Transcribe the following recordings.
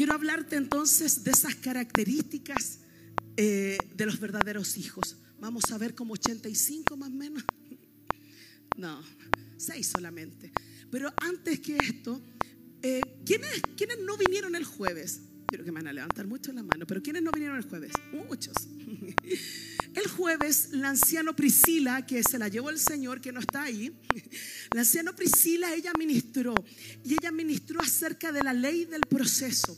quiero hablarte entonces de esas características eh, de los verdaderos hijos. Vamos a ver como 85 más o menos. No, 6 solamente. Pero antes que esto, eh, ¿quiénes, ¿quiénes no vinieron el jueves? Quiero que me van a levantar mucho la mano, pero ¿quiénes no vinieron el jueves? Muchos. El jueves, la anciana Priscila, que se la llevó el Señor, que no está ahí, la anciana Priscila, ella ministró y ella ministró acerca de la ley del proceso.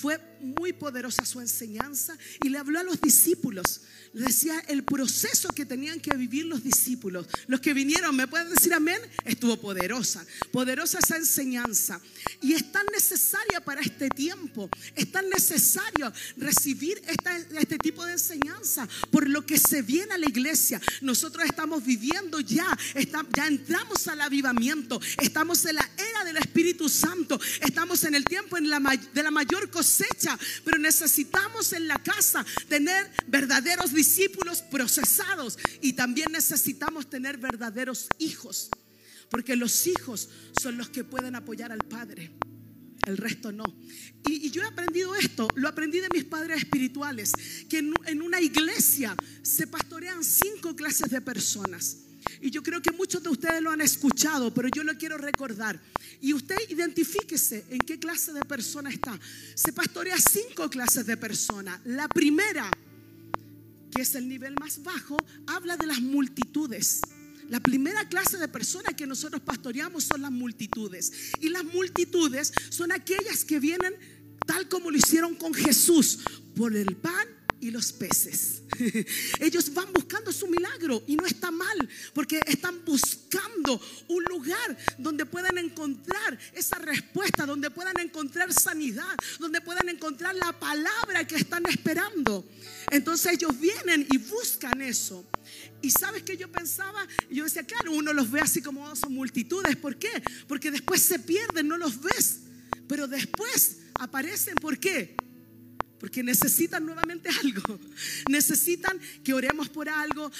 Fue muy poderosa su enseñanza y le habló a los discípulos. Le decía el proceso que tenían que vivir los discípulos. Los que vinieron, ¿me pueden decir amén? Estuvo poderosa, poderosa esa enseñanza. Y es tan necesaria para este tiempo, es tan necesario recibir este tipo de enseñanza por lo que se viene a la iglesia. Nosotros estamos viviendo ya, ya entramos al avivamiento, estamos en la era del Espíritu Santo, estamos en el tiempo en la, de la mayor cosecha, pero necesitamos en la casa tener verdaderos discípulos procesados y también necesitamos tener verdaderos hijos, porque los hijos son los que pueden apoyar al Padre el resto no. Y, yo he aprendido esto, lo aprendí de mis padres espirituales, que en, una iglesia se pastorean cinco clases de personas. Y yo creo que muchos de ustedes lo han escuchado, pero yo lo quiero recordar. Y usted identifíquese en qué clase de persona está. Se pastorea cinco clases de personas. La primera, que es el nivel más bajo, habla de las multitudes. La primera clase de personas que nosotros pastoreamos son las multitudes. Y las multitudes son aquellas que vienen tal como lo hicieron con Jesús, por el pan y los peces. Ellos van buscando su milagro y no está mal, porque están buscando un lugar donde puedan encontrar esa respuesta, donde puedan encontrar sanidad, donde puedan encontrar la palabra que están esperando. Entonces ellos vienen y buscan eso. Y sabes que yo pensaba, yo decía, claro, uno los ve así como son multitudes. ¿Por qué? Porque después se pierden, no los ves. Pero después aparecen, ¿por qué? Porque necesitan nuevamente algo. Necesitan que oremos por algo.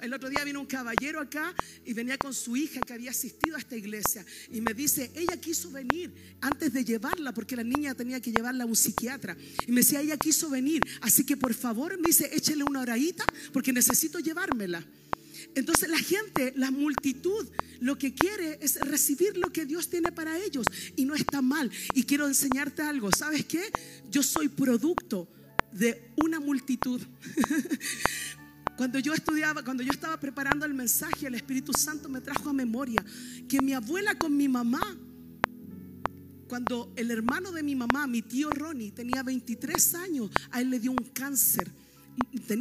El otro día vino un caballero acá y venía con su hija que había asistido a esta iglesia. Y me dice, ella quiso venir antes de llevarla, porque la niña tenía que llevarla a un psiquiatra. Y me decía, ella quiso venir. Así que por favor, me dice, échele una horadita porque necesito llevármela. Entonces la gente, la multitud, lo que quiere es recibir lo que Dios tiene para ellos y no está mal. Y quiero enseñarte algo, ¿sabes qué? Yo soy producto de una multitud. Cuando yo estudiaba, cuando yo estaba preparando el mensaje, el Espíritu Santo me trajo a memoria que mi abuela con mi mamá, cuando el hermano de mi mamá, mi tío Ronnie, tenía 23 años, a él le dio un cáncer.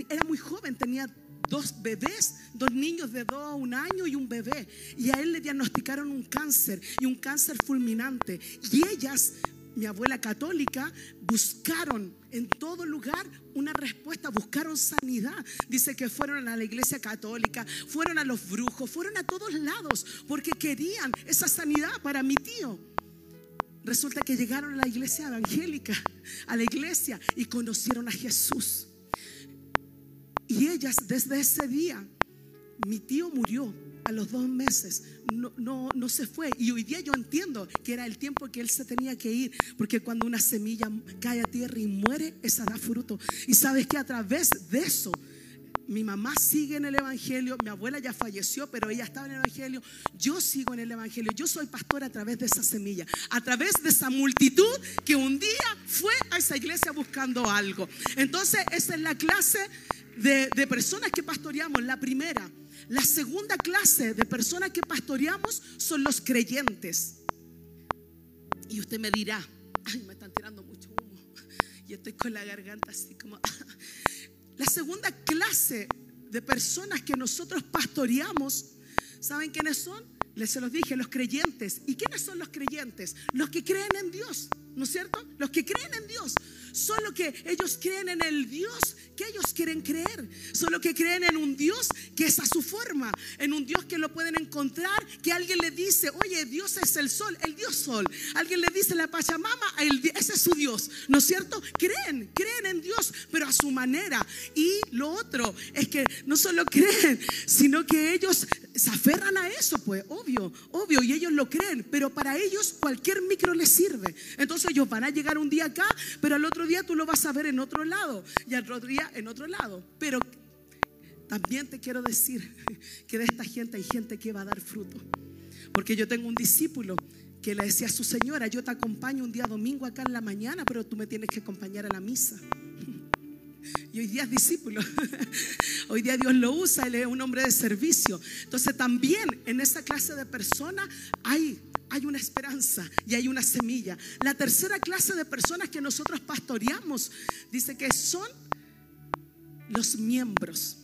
Era muy joven, tenía dos bebés, dos niños de dos a un año y un bebé. Y a él le diagnosticaron un cáncer y un cáncer fulminante. Y ellas, mi abuela católica, buscaron en todo lugar una respuesta, buscaron sanidad. Dice que fueron a la iglesia católica, fueron a los brujos, fueron a todos lados porque querían esa sanidad para mi tío. Resulta que llegaron a la iglesia evangélica, a la iglesia y conocieron a Jesús. Y ellas desde ese día, mi tío murió a los dos meses, no, no, no se fue. Y hoy día yo entiendo que era el tiempo que él se tenía que ir, porque cuando una semilla cae a tierra y muere, esa da fruto. Y sabes que a través de eso, mi mamá sigue en el Evangelio, mi abuela ya falleció, pero ella estaba en el Evangelio, yo sigo en el Evangelio, yo soy pastor a través de esa semilla, a través de esa multitud que un día fue a esa iglesia buscando algo. Entonces, esa es la clase de, personas que pastoreamos. La primera. La segunda clase de personas que pastoreamos son los creyentes. Y usted me dirá, ay, me están tirando mucho humo. Y estoy con la garganta así como... La segunda clase de personas que nosotros pastoreamos, ¿saben quiénes son? Les se los dije, los creyentes. ¿Y quiénes son los creyentes? Los que creen en Dios, ¿no es cierto? Los que creen en Dios. Son los que ellos creen en el Dios que ellos quieren creer. Solo que creen en un Dios que es a su forma, en un Dios que lo pueden encontrar, que alguien le dice, oye, Dios es el sol, el Dios sol. Alguien le dice la Pachamama, ese es su Dios, ¿no es cierto? Creen, creen en Dios, pero a su manera. Y lo otro es que no solo creen, sino que ellos se aferran a eso, pues, obvio, obvio, y ellos lo creen, pero para ellos cualquier micro les sirve. Entonces ellos van a llegar un día acá, pero al otro día tú lo vas a ver en otro lado, y al otro día en otro lado. Pero también te quiero decir que de esta gente hay gente que va a dar fruto. Porque yo tengo un discípulo que le decía a su señora, yo te acompaño un día domingo acá en la mañana, pero tú me tienes que acompañar a la misa. Y hoy día es discípulo. Hoy día Dios lo usa, él es un hombre de servicio. Entonces también en esa clase de personas hay, hay una esperanza y hay una semilla. La tercera clase de personas que nosotros pastoreamos dice que son los miembros.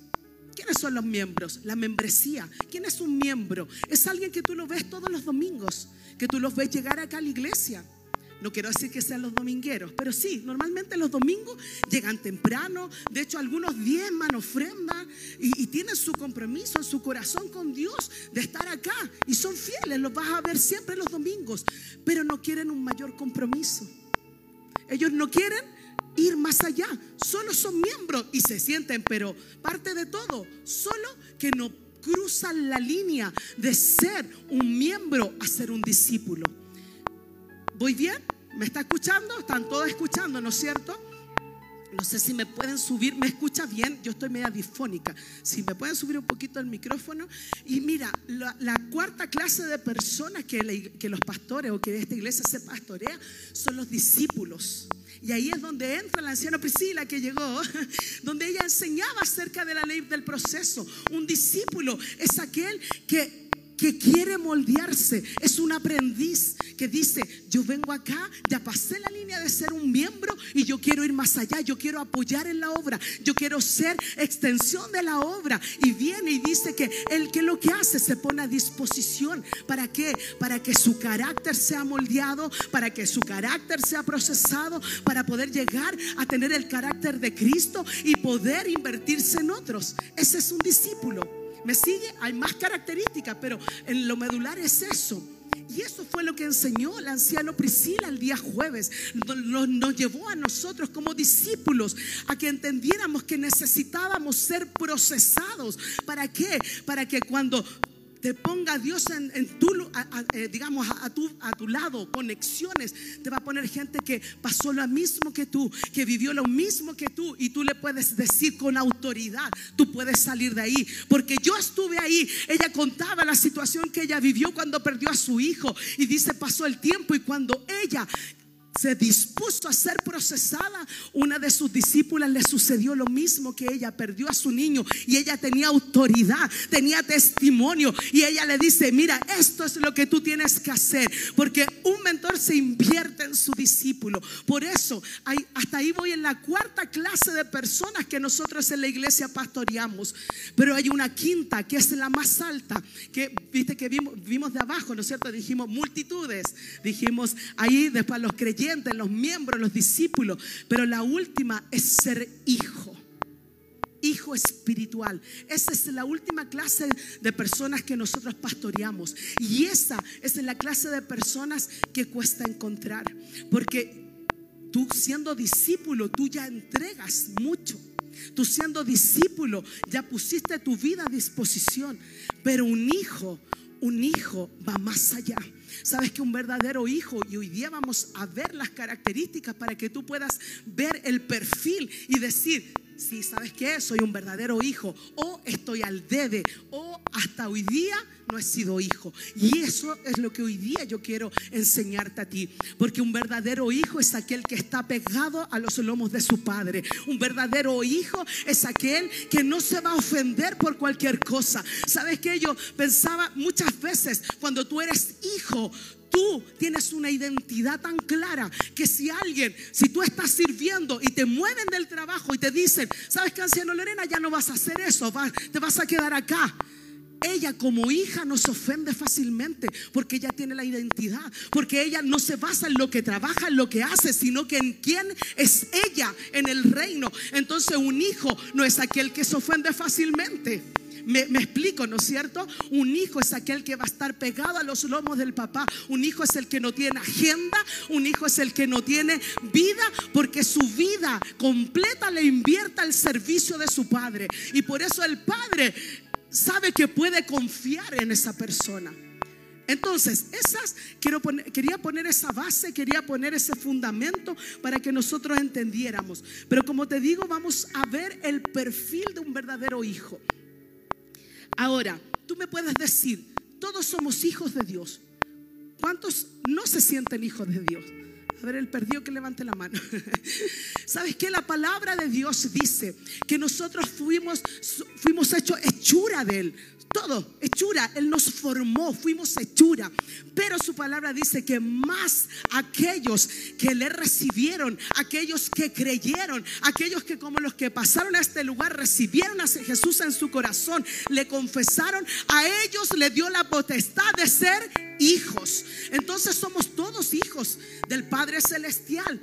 ¿Quiénes son los miembros? La membresía. ¿Quién es un miembro? Es alguien que tú lo ves todos los domingos, que tú los ves llegar acá a la iglesia no quiero decir que sean los domingueros, pero sí, normalmente los domingos llegan temprano. De hecho, algunos diezman, ofrendan y, y tienen su compromiso su corazón con Dios de estar acá. Y son fieles, los vas a ver siempre los domingos, pero no quieren un mayor compromiso. Ellos no quieren ir más allá, solo son miembros y se sienten, pero parte de todo, solo que no cruzan la línea de ser un miembro a ser un discípulo. ¿Voy bien? ¿Me está escuchando? Están todos escuchando, ¿no es cierto? No sé si me pueden subir, ¿me escucha bien? Yo estoy media difónica. Si me pueden subir un poquito el micrófono. Y mira, la, cuarta clase de personas que, que los pastores o que esta iglesia se pastorea son los discípulos. Y ahí es donde entra la anciana Priscila que llegó, donde ella enseñaba acerca de la ley del proceso. Un discípulo es aquel que que quiere moldearse, es un aprendiz que dice, yo vengo acá, ya pasé la línea de ser un miembro y yo quiero ir más allá, yo quiero apoyar en la obra, yo quiero ser extensión de la obra. Y viene y dice que el que lo que hace se pone a disposición. ¿Para qué? Para que su carácter sea moldeado, para que su carácter sea procesado, para poder llegar a tener el carácter de Cristo y poder invertirse en otros. Ese es un discípulo. ¿Me sigue? Hay más características, pero en lo medular es eso. Y eso fue lo que enseñó el anciano Priscila el día jueves. Nos, llevó a nosotros como discípulos a que entendiéramos que necesitábamos ser procesados. ¿Para qué? Para que cuando te ponga Dios en, tu, eh, digamos, a, tu, a tu lado, conexiones. Te va a poner gente que pasó lo mismo que tú, que vivió lo mismo que tú. Y tú le puedes decir con autoridad, tú puedes salir de ahí. Porque yo estuve ahí. Ella contaba la situación que ella vivió cuando perdió a su hijo. Y dice, pasó el tiempo y cuando ella se dispuso a ser procesada, una de sus discípulas le sucedió lo mismo que ella, perdió a su niño y ella tenía autoridad, tenía testimonio. Y ella le dice, mira, esto es lo que tú tienes que hacer, porque un mentor se invierte en su discípulo. Por eso, hasta ahí voy en la cuarta clase de personas que nosotros en la iglesia pastoreamos, pero hay una quinta que es la más alta, que viste que vimos, vimos de abajo, ¿no es cierto? Dijimos multitudes, dijimos ahí después los creyentes los miembros, los discípulos. Pero la última es ser hijo. Hijo espiritual. Esa es la última clase de personas que nosotros pastoreamos. Y esa es la clase de personas que cuesta encontrar. Porque tú siendo discípulo, tú ya entregas mucho. Tú siendo discípulo, ya pusiste tu vida a disposición. Pero un hijo, un hijo va más allá. Sabes que un verdadero hijo, y hoy día vamos a ver las características para que tú puedas ver el perfil y decir, si sabes que soy un verdadero hijo, o estoy al debe, o hasta hoy día no he sido hijo. Y eso es lo que hoy día yo quiero enseñarte a ti. Porque un verdadero hijo es aquel que está pegado a los lomos de su padre. Un verdadero hijo es aquel que no se va a ofender por cualquier cosa. ¿Sabes que yo pensaba muchas veces cuando tú eres hijo, tú tienes una identidad tan clara que si alguien, si tú estás sirviendo y te mueven del trabajo y te dicen, sabes que anciano Lorena, ya no vas a hacer eso, te vas a quedar acá. ella como hija no se ofende fácilmente porque ella tiene la identidad, porque ella no se basa en lo que trabaja, en lo que hace, sino que en quién es ella en el reino. Entonces un hijo no es aquel que se ofende fácilmente. Me, explico, ¿no es cierto? Un hijo es aquel que va a estar pegado a los lomos del papá. Un hijo es el que no tiene agenda. Un hijo es el que no tiene vida porque su vida completa le invierta al servicio de su padre. Y por eso el padre sabe que puede confiar en esa persona. Entonces, esas quería poner esa base, quería poner ese fundamento para que nosotros entendiéramos. Pero como te digo, vamos a ver el perfil de un verdadero hijo. Ahora, tú me puedes decir, todos somos hijos de Dios. ¿Cuántos no se sienten hijos de Dios? A ver, el perdido que levante la mano. ¿Sabes qué? La palabra de Dios dice que nosotros fuimos, fuimos hechos hechura de Él. Todo, hechura. Él nos formó, fuimos hechura. Pero su palabra dice que más aquellos que le recibieron, aquellos que creyeron, aquellos que como los que pasaron a este lugar recibieron a Jesús en su corazón, le confesaron, a ellos le dio la potestad de ser hijos. Entonces somos todos hijos del Padre Celestial.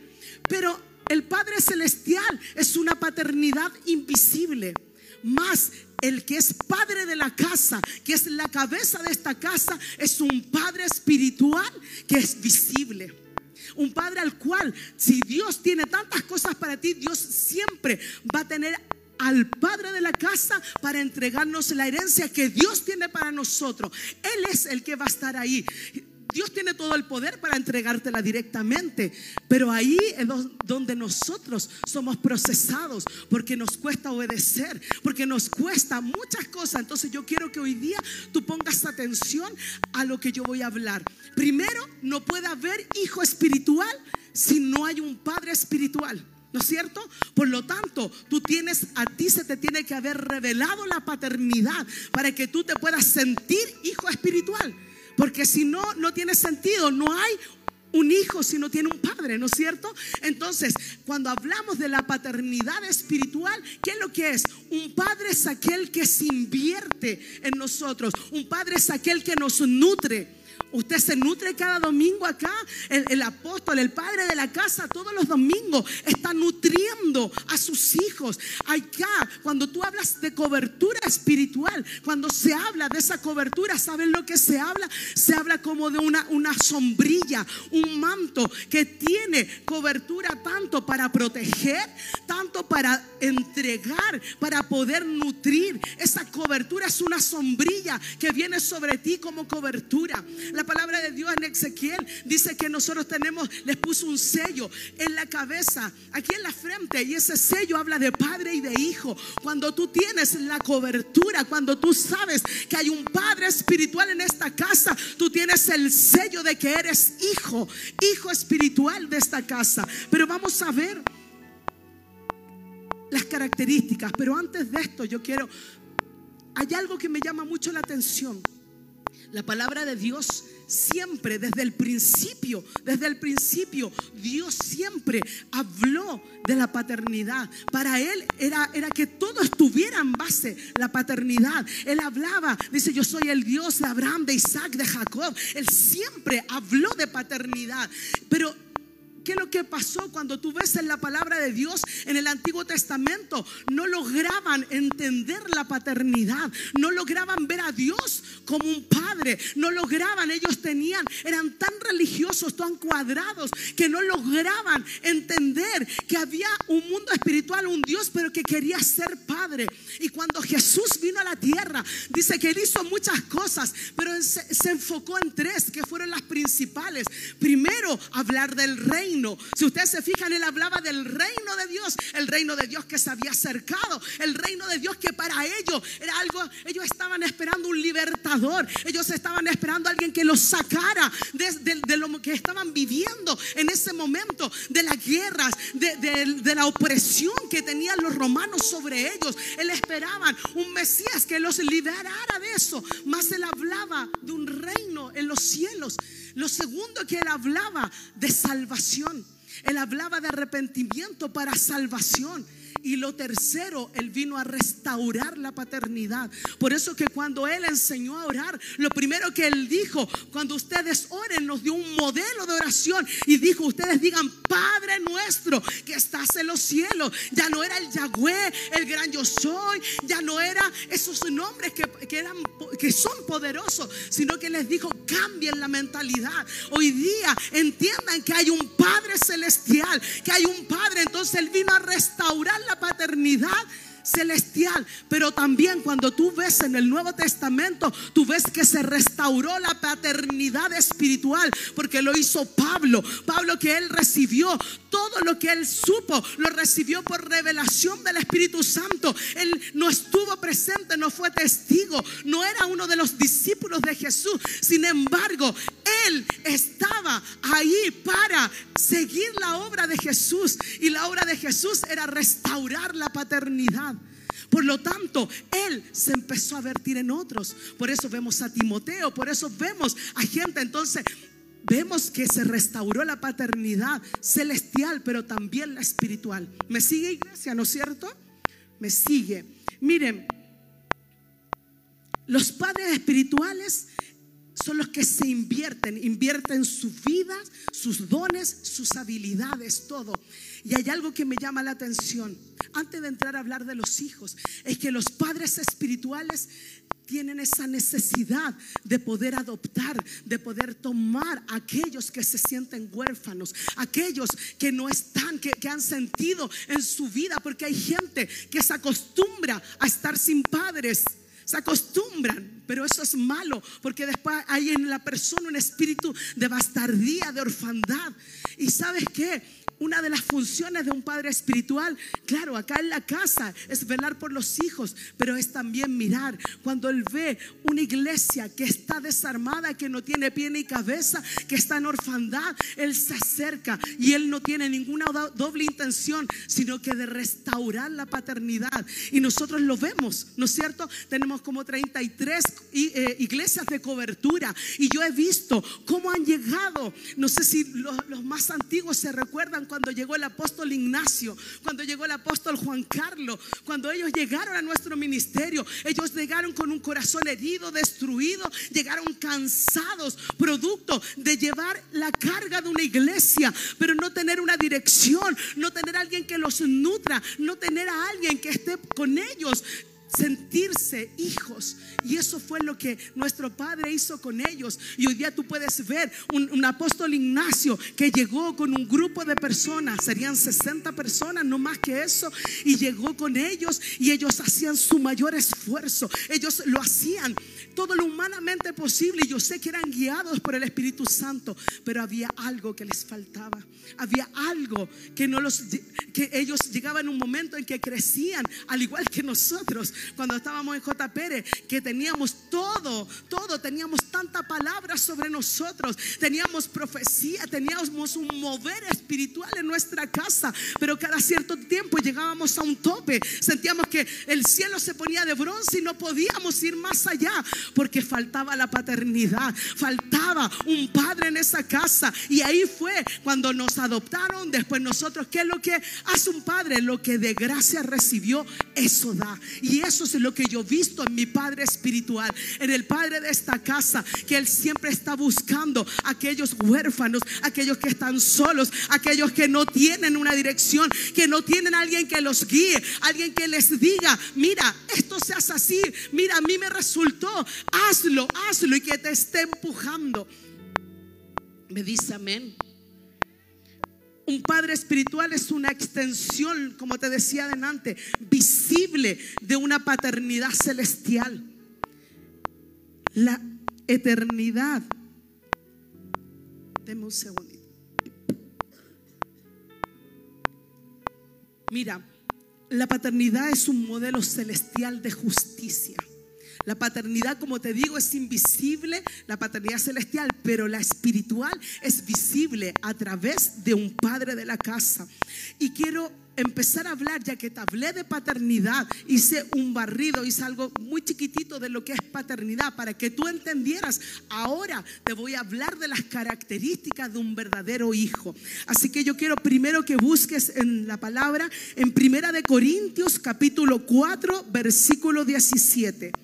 Pero el Padre Celestial es una paternidad invisible. Más el que es padre de la casa, que es la cabeza de esta casa, es un padre espiritual que es visible. Un padre al cual, si Dios tiene tantas cosas para ti, Dios siempre va a tener al padre de la casa para entregarnos la herencia que Dios tiene para nosotros. Él es el que va a estar ahí. Dios tiene todo el poder para entregártela directamente, pero ahí es donde nosotros somos procesados, porque nos cuesta obedecer, porque nos cuesta muchas cosas. Entonces yo quiero que hoy día tú pongas atención a lo que yo voy a hablar. Primero, no puede haber hijo espiritual si no hay un padre espiritual. ¿No es cierto? Por lo tanto, tú tienes, a ti se te tiene que haber revelado la paternidad para que tú te puedas sentir hijo espiritual. Porque si no, no tiene sentido. No hay un hijo si no tiene un padre, ¿no es cierto? Entonces, cuando hablamos de la paternidad espiritual, ¿qué es lo que es? Un padre es aquel que se invierte en nosotros. Un padre es aquel que nos nutre. Usted se nutre cada domingo acá. El, apóstol, el padre de la casa, todos los domingos está nutriendo a sus hijos. Acá, cuando tú hablas de cobertura espiritual, cuando se habla de esa cobertura, ¿saben lo que se habla? Se habla como de una, una sombrilla, un manto que tiene cobertura tanto para proteger, tanto para entregar, para poder nutrir. Esa cobertura es una sombrilla que viene sobre ti como cobertura. Palabra de Dios en Ezequiel dice que nosotros tenemos, les puso un sello en la cabeza, aquí en la frente, y ese sello habla de padre y de hijo. Cuando tú tienes la cobertura, cuando tú sabes que hay un padre espiritual en esta casa, tú tienes el sello de que eres hijo, hijo espiritual de esta casa. Pero vamos a ver las características. Pero antes de esto, yo quiero, hay algo que me llama mucho la atención. La palabra de Dios siempre, desde el principio, desde el principio, Dios siempre habló de la paternidad. Para Él era, era que todo estuviera en base la paternidad. Él hablaba, dice, yo soy el Dios de Abraham, de Isaac, de Jacob. Él siempre habló de paternidad. Pero ¿Qué es lo que pasó cuando tú ves en la palabra de Dios en el Antiguo Testamento? No lograban entender la paternidad, no lograban ver a Dios como un padre, no lograban, ellos tenían, eran tan religiosos, tan cuadrados, que no lograban entender que había un mundo espiritual, un Dios, pero que quería ser padre. Y cuando Jesús vino a la tierra, dice que él hizo muchas cosas, pero se, enfocó en tres, que fueron las principales. Primero, hablar del reino si ustedes se fijan, él hablaba del reino de Dios, el reino de Dios que se había acercado, el reino de Dios que para ellos era algo, ellos estaban esperando un libertador, ellos estaban esperando a alguien que los sacara de, lo que estaban viviendo en ese momento, de las guerras, de, la opresión que tenían los romanos sobre ellos. Él esperaban un Mesías que los liberara de eso, más él hablaba de un reino en los cielos. Lo segundo que él hablaba de salvación. Él hablaba de arrepentimiento para salvación. Y lo tercero, Él vino a restaurar la paternidad. Por eso que cuando Él enseñó a orar, lo primero que Él dijo, cuando ustedes oren, nos dio un modelo de oración y dijo, ustedes digan, Padre nuestro que estás en los cielos. Ya no era el Yahweh, el gran yo soy, ya no era esos nombres que, que eran, que son poderosos, sino que les dijo, cambien la mentalidad. Hoy día entiendan que hay un Padre celestial, que hay un Padre, entonces Él vino a restaurar la paternidad celestial. Pero también cuando tú ves en el Nuevo Testamento, tú ves que se restauró la paternidad espiritual, porque lo hizo Pablo. Pablo que él recibió todo lo que él supo, lo recibió por revelación del Espíritu Santo. Él no estuvo presente, no fue testigo, no era uno de los discípulos de Jesús. Sin embargo, él estaba ahí para seguir la obra de Jesús. Y la obra de Jesús era restaurar la paternidad. Por lo tanto, Él se empezó a vertir en otros. Por eso vemos a Timoteo, por eso vemos a gente. Entonces, vemos que se restauró la paternidad celestial, pero también la espiritual. ¿Me sigue iglesia, no es cierto? Me sigue. Miren, los padres espirituales son los que se invierten, invierten su vida, sus dones, sus habilidades, todo. Y hay algo que me llama la atención, antes de entrar a hablar de los hijos, es que los padres espirituales tienen esa necesidad de poder adoptar, de poder tomar a aquellos que se sienten huérfanos, aquellos que no están, que, que, han sentido en su vida, porque hay gente que se acostumbra a estar sin padres. Se acostumbran, pero eso es malo, porque después hay en la persona un espíritu de bastardía, de orfandad. Y sabes qué? Una de las funciones de un padre espiritual, claro, acá en la casa es velar por los hijos, pero es también mirar cuando él ve una iglesia que está desarmada, que no tiene pie ni cabeza, que está en orfandad, él se acerca y él no tiene ninguna doble intención, sino que de restaurar la paternidad. Y nosotros lo vemos, ¿no es cierto? Tenemos como 33 eh, iglesias de cobertura. Y yo he visto cómo han llegado, no sé si los, los más antiguos se recuerdan cuando llegó el apóstol Ignacio, cuando llegó el apóstol Juan Carlos, cuando ellos llegaron a nuestro ministerio, ellos llegaron con un corazón herido, destruido, llegaron cansados, producto de llevar la carga de una iglesia, pero no tener una dirección, no tener a alguien que los nutra, no tener a alguien que esté con ellos sentirse hijos. Y eso fue lo que nuestro Padre hizo con ellos. Y hoy día tú puedes ver un, apóstol Ignacio que llegó con un grupo de personas, serían 60 personas, no más que eso, y llegó con ellos y ellos hacían su mayor esfuerzo. Ellos lo hacían todo lo humanamente posible. Yo sé que eran guiados por el Espíritu Santo, pero había algo que les faltaba. Había algo que no los que ellos llegaban un momento en que crecían, al igual que nosotros cuando estábamos en J. Pérez, que teníamos todo, todo, teníamos tanta palabra sobre nosotros, teníamos profecía, teníamos un mover espiritual en nuestra casa, pero cada cierto tiempo llegábamos a un tope, sentíamos que el cielo se ponía de bronce y no podíamos ir más allá, porque faltaba la paternidad, faltaba un padre en esa casa, y ahí fue cuando nos adoptaron, después nosotros, ¿qué es lo que hace un padre? Lo que de gracia recibió, eso da, y eso es lo que yo he visto en mi Padre espiritual, en el Padre de esta casa, que Él siempre está buscando aquellos huérfanos, aquellos que están solos, aquellos que no tienen una dirección, que no tienen alguien que los guíe, alguien que les diga, mira, esto se hace así, mira, a mí me resultó, hazlo, hazlo y que te esté empujando. Me dice amén. Un padre espiritual es una extensión, como te decía adelante, visible de una paternidad celestial. La eternidad. Deme un segundito. Mira, la paternidad es un modelo celestial de justicia. La paternidad, como te digo, es invisible, la paternidad celestial, pero la espiritual es visible a través de un padre de la casa. Y quiero empezar a hablar, ya que te hablé de paternidad, hice un barrido, hice algo muy chiquitito de lo que es paternidad, para que tú entendieras. Ahora te voy a hablar de las características de un verdadero hijo. Así que yo quiero primero que busques en la palabra, en Primera de Corintios capítulo 4, versículo 17.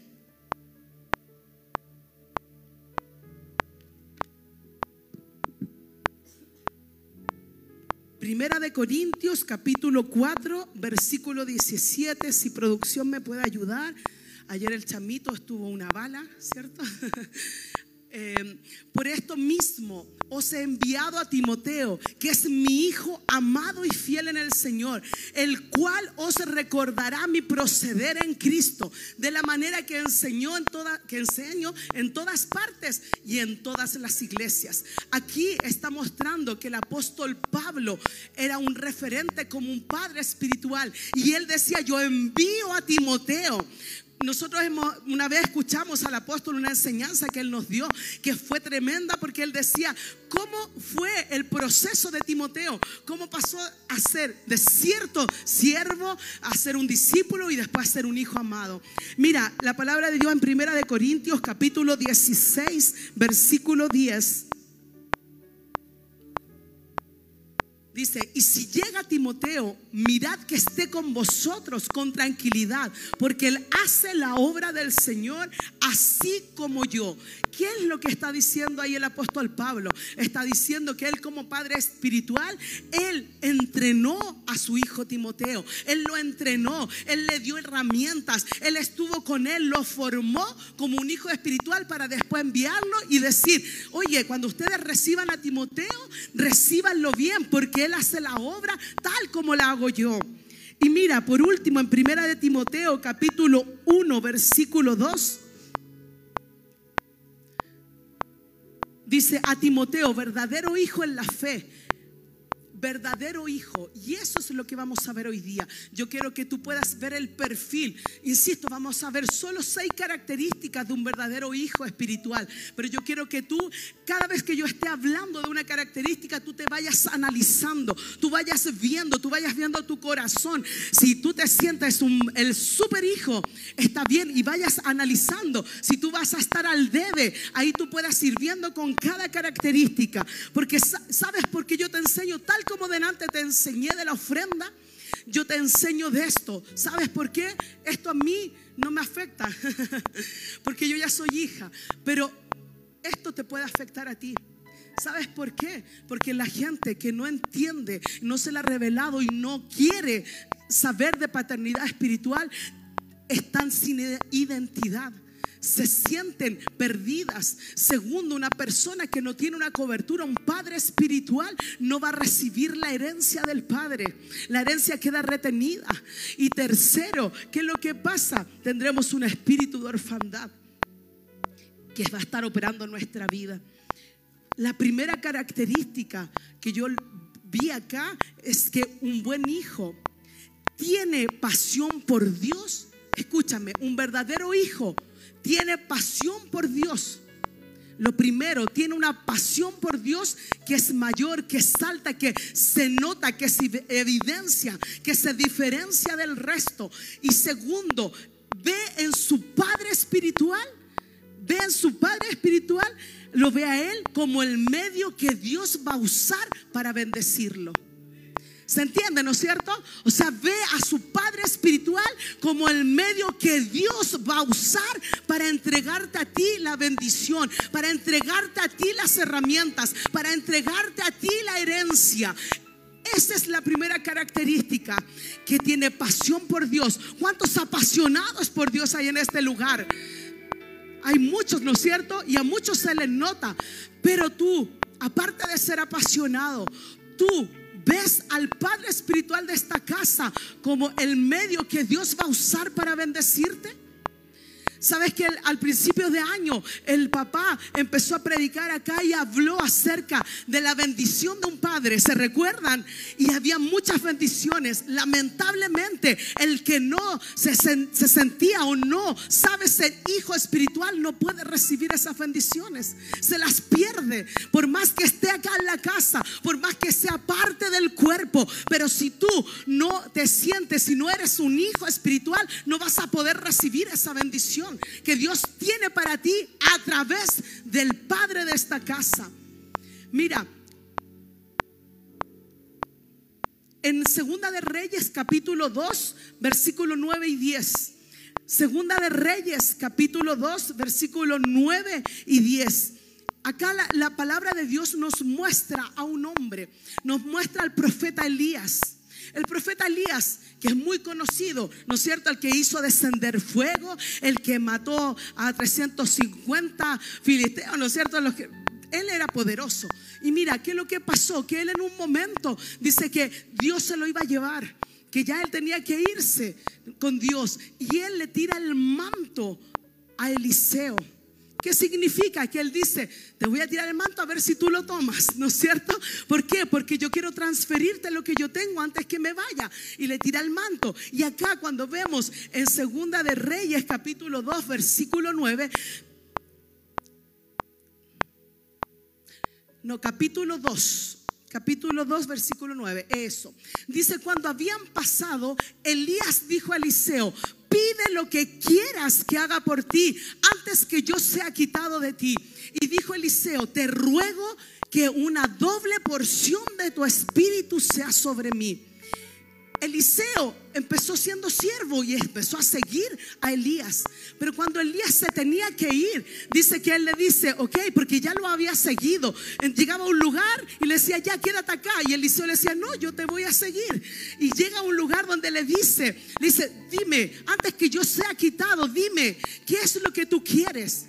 Primera de Corintios capítulo 4 versículo 17, si producción me puede ayudar. Ayer el chamito estuvo una bala, ¿cierto? Eh, por esto mismo os he enviado a Timoteo, que es mi hijo amado y fiel en el Señor, el cual os recordará mi proceder en Cristo, de la manera que enseñó en toda, que enseño en todas partes y en todas las iglesias. Aquí está mostrando que el apóstol Pablo era un referente como un padre espiritual y él decía, "Yo envío a Timoteo nosotros hemos, una vez escuchamos al apóstol una enseñanza que él nos dio, que fue tremenda porque él decía, ¿cómo fue el proceso de Timoteo? ¿Cómo pasó a ser de cierto siervo a ser un discípulo y después a ser un hijo amado? Mira, la palabra de Dios en Primera de Corintios capítulo 16, versículo 10 Dice, y si llega Timoteo, mirad que esté con vosotros con tranquilidad, porque él hace la obra del Señor así como yo. ¿Qué es lo que está diciendo ahí el apóstol Pablo? Está diciendo que él como padre espiritual, él entrenó a su hijo Timoteo, él lo entrenó, él le dio herramientas, él estuvo con él, lo formó como un hijo espiritual para después enviarlo y decir, oye, cuando ustedes reciban a Timoteo, recibanlo bien, él hace la obra tal como la hago yo. Y mira, por último, en Primera de Timoteo, capítulo 1, versículo 2, dice a Timoteo, verdadero hijo en la fe verdadero hijo. Y eso es lo que vamos a ver hoy día. Yo quiero que tú puedas ver el perfil. Insisto, vamos a ver solo seis características de un verdadero hijo espiritual. Pero yo quiero que tú, cada vez que yo esté hablando de una característica, tú te vayas analizando, tú vayas viendo, tú vayas viendo tu corazón. Si tú te sientes un, el super hijo, está bien y vayas analizando. Si tú vas a estar al debe, ahí tú puedas ir viendo con cada característica. Porque sabes por qué yo te enseño tal como delante te enseñé de la ofrenda, yo te enseño de esto. ¿Sabes por qué? Esto a mí no me afecta, porque yo ya soy hija, pero esto te puede afectar a ti. ¿Sabes por qué? Porque la gente que no entiende, no se la ha revelado y no quiere saber de paternidad espiritual, están sin identidad se sienten perdidas. Segundo, una persona que no tiene una cobertura, un padre espiritual, no va a recibir la herencia del padre. La herencia queda retenida. Y tercero, ¿qué es lo que pasa? Tendremos un espíritu de orfandad que va a estar operando nuestra vida. La primera característica que yo vi acá es que un buen hijo tiene pasión por Dios. Escúchame, un verdadero hijo tiene pasión por Dios. Lo primero, tiene una pasión por Dios que es mayor, que salta, que se nota, que se evidencia, que se diferencia del resto. Y segundo, ve en su Padre espiritual, ve en su Padre espiritual, lo ve a Él como el medio que Dios va a usar para bendecirlo. ¿Se entiende, no es cierto? O sea, ve a su Padre Espiritual como el medio que Dios va a usar para entregarte a ti la bendición, para entregarte a ti las herramientas, para entregarte a ti la herencia. Esa es la primera característica que tiene pasión por Dios. ¿Cuántos apasionados por Dios hay en este lugar? Hay muchos, ¿no es cierto? Y a muchos se les nota. Pero tú, aparte de ser apasionado, tú ves al Padre Espiritual de esta casa como el medio que Dios va a usar para bendecirte? Sabes que al principio de año el papá empezó a predicar acá y habló acerca de la bendición de un padre. ¿Se recuerdan? Y había muchas bendiciones. Lamentablemente, el que no se, se sentía o no sabe ser hijo espiritual no puede recibir esas bendiciones. Se las pierde. Por más que esté acá en la casa, por más que sea parte del cuerpo. Pero si tú no te sientes, si no eres un hijo espiritual, no vas a poder recibir esa bendición que Dios tiene para ti a través del Padre de esta casa. Mira, en Segunda de Reyes capítulo 2, versículo 9 y 10. Segunda de Reyes capítulo 2, versículo 9 y 10. Acá la, la, palabra de Dios nos muestra a un hombre, nos muestra al profeta Elías. El profeta Elías, que es muy conocido, ¿no es cierto? El que hizo descender fuego, el que mató a 350 filisteos, ¿no es cierto? Los que, él era poderoso. Y mira, ¿qué es lo que pasó? Que él en un momento dice que Dios se lo iba a llevar, que ya él tenía que irse con Dios. Y él le tira el manto a Eliseo. ¿Qué significa? Que Él dice, te voy a tirar el manto a ver si tú lo tomas, ¿no es cierto? ¿Por qué? Porque yo quiero transferirte lo que yo tengo antes que me vaya. Y le tira el manto. Y acá cuando vemos en Segunda de Reyes capítulo 2 versículo 9, no, capítulo 2, capítulo 2, versículo 9. Eso. Dice, cuando habían pasado, Elías dijo a Eliseo, pide lo que quieras que haga por ti antes que yo sea quitado de ti. Y dijo Eliseo, te ruego que una doble porción de tu espíritu sea sobre mí. Eliseo empezó siendo siervo y empezó a seguir a Elías. Pero cuando Elías se tenía que ir, dice que él le dice, ok, porque ya lo había seguido. Llegaba a un lugar y le decía, ya quédate acá. Y Eliseo le decía, no, yo te voy a seguir. Y llega a un lugar donde le dice, le dice, dime, antes que yo sea quitado, dime, ¿qué es lo que tú quieres?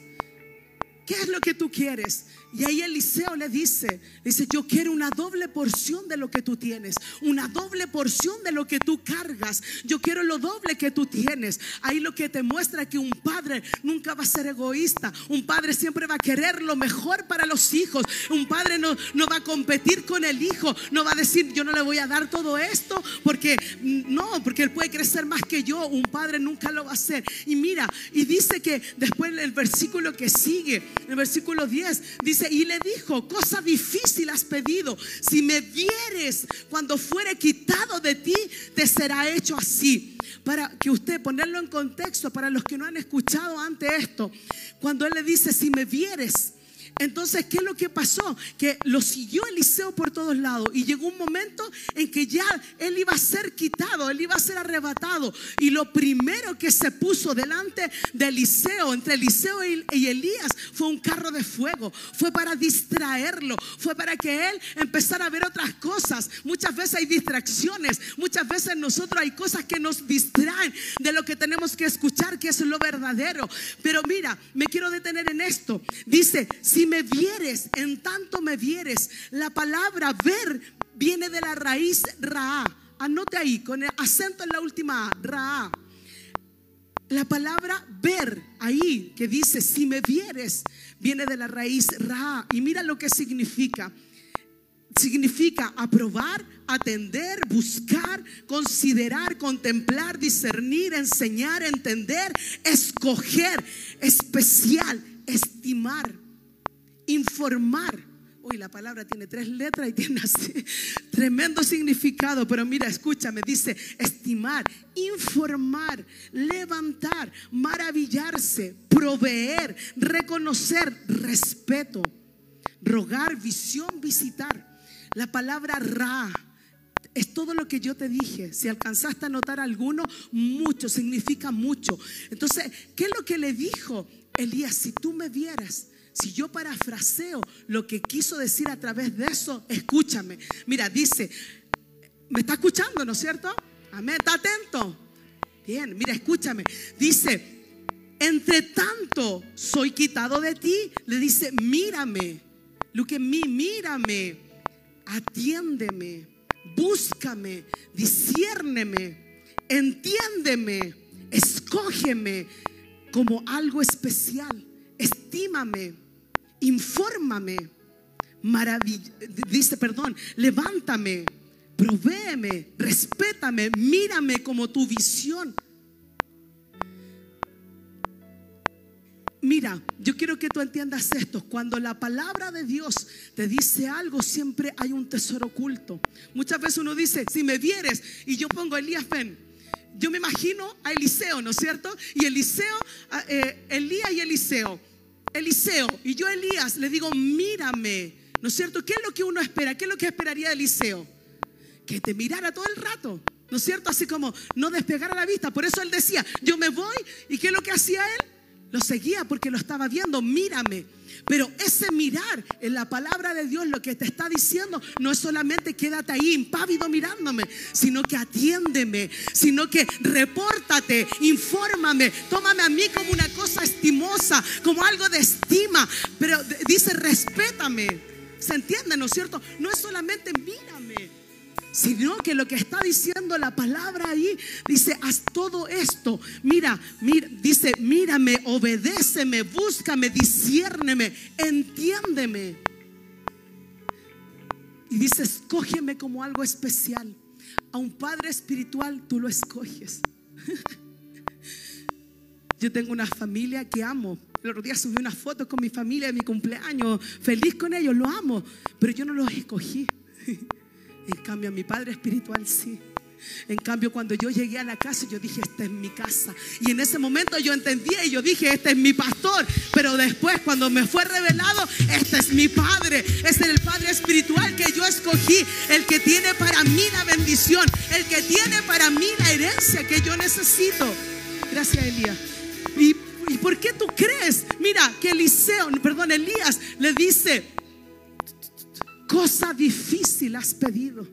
¿Qué es lo que tú quieres? Y ahí Eliseo le dice, dice, yo quiero una doble porción de lo que tú tienes, una doble porción de lo que tú cargas. Yo quiero lo doble que tú tienes. Ahí lo que te muestra que un padre nunca va a ser egoísta. Un padre siempre va a querer lo mejor para los hijos. Un padre no, no va a competir con el hijo. No va a decir, yo no le voy a dar todo esto porque no, porque él puede crecer más que yo. Un padre nunca lo va a hacer. Y mira, y dice que después el versículo que sigue, el versículo 10, dice, y le dijo, cosa difícil has pedido, si me vieres cuando fuere quitado de ti, te será hecho así. Para que usted ponerlo en contexto, para los que no han escuchado ante esto, cuando él le dice, si me vieres, entonces, ¿qué es lo que pasó? Que lo siguió Eliseo por todos lados y llegó un momento en que ya él iba a ser quitado, él iba a ser arrebatado. Y lo primero que se puso delante de Eliseo, entre Eliseo y Elías, fue un carro de fuego. Fue para distraerlo, fue para que él empezara a ver otras cosas. Muchas veces hay distracciones, muchas veces nosotros hay cosas que nos distraen de lo que tenemos que escuchar, que es lo verdadero. Pero mira, me quiero detener en esto. Dice, si si me vieres, en tanto me vieres, la palabra ver viene de la raíz ra. Anote ahí, con el acento en la última A, ra. La palabra ver ahí, que dice, si me vieres, viene de la raíz ra. Y mira lo que significa. Significa aprobar, atender, buscar, considerar, contemplar, discernir, enseñar, entender, escoger, especial, estimar informar. Uy, la palabra tiene tres letras y tiene así, tremendo significado, pero mira, escúchame, dice estimar, informar, levantar, maravillarse, proveer, reconocer, respeto, rogar, visión, visitar. La palabra ra es todo lo que yo te dije. Si alcanzaste a notar alguno, mucho, significa mucho. Entonces, ¿qué es lo que le dijo Elías? Si tú me vieras, si yo parafraseo lo que quiso decir a través de eso, escúchame. Mira, dice, ¿me está escuchando, no es cierto? Amén, está atento. Bien, mira, escúchame. Dice, entre tanto soy quitado de ti, le dice, mírame, que mí, mírame, atiéndeme, búscame, disciérneme, entiéndeme, escógeme, como algo especial. Estímame, infórmame, dice, perdón, levántame, provéeme, respétame, mírame como tu visión. Mira, yo quiero que tú entiendas esto. Cuando la palabra de Dios te dice algo, siempre hay un tesoro oculto. Muchas veces uno dice, si me vieres, y yo pongo Elías ven, yo me imagino a Eliseo, ¿no es cierto? Y Eliseo, eh, Elías y Eliseo. Eliseo, y yo Elías le digo, mírame, ¿no es cierto? ¿Qué es lo que uno espera? ¿Qué es lo que esperaría Eliseo? Que te mirara todo el rato. ¿No es cierto? Así como no despegara la vista. Por eso él decía, yo me voy. ¿Y qué es lo que hacía él? Lo seguía porque lo estaba viendo, mírame. Pero ese mirar en la palabra de Dios lo que te está diciendo no es solamente quédate ahí impávido mirándome, sino que atiéndeme, sino que repórtate, infórmame, tómame a mí como una cosa estimosa, como algo de estima, pero dice respétame. ¿Se entiende, no es cierto? No es solamente mírame sino que lo que está diciendo la palabra ahí dice, haz todo esto. Mira, mira, dice, mírame, obedéceme, búscame, disciérneme, entiéndeme. Y dice, escógeme como algo especial. A un padre espiritual tú lo escoges. Yo tengo una familia que amo. El otro día subí una foto con mi familia de mi cumpleaños, feliz con ellos, lo amo, pero yo no los escogí. En cambio, a mi padre espiritual sí. En cambio, cuando yo llegué a la casa, yo dije, esta es mi casa. Y en ese momento yo entendía y yo dije, este es mi pastor. Pero después, cuando me fue revelado, este es mi padre. Este es el padre espiritual que yo escogí. El que tiene para mí la bendición. El que tiene para mí la herencia que yo necesito. Gracias, Elías. ¿Y, ¿Y por qué tú crees? Mira, que Eliseo, perdón, Elías le dice, cosa difícil has pedido.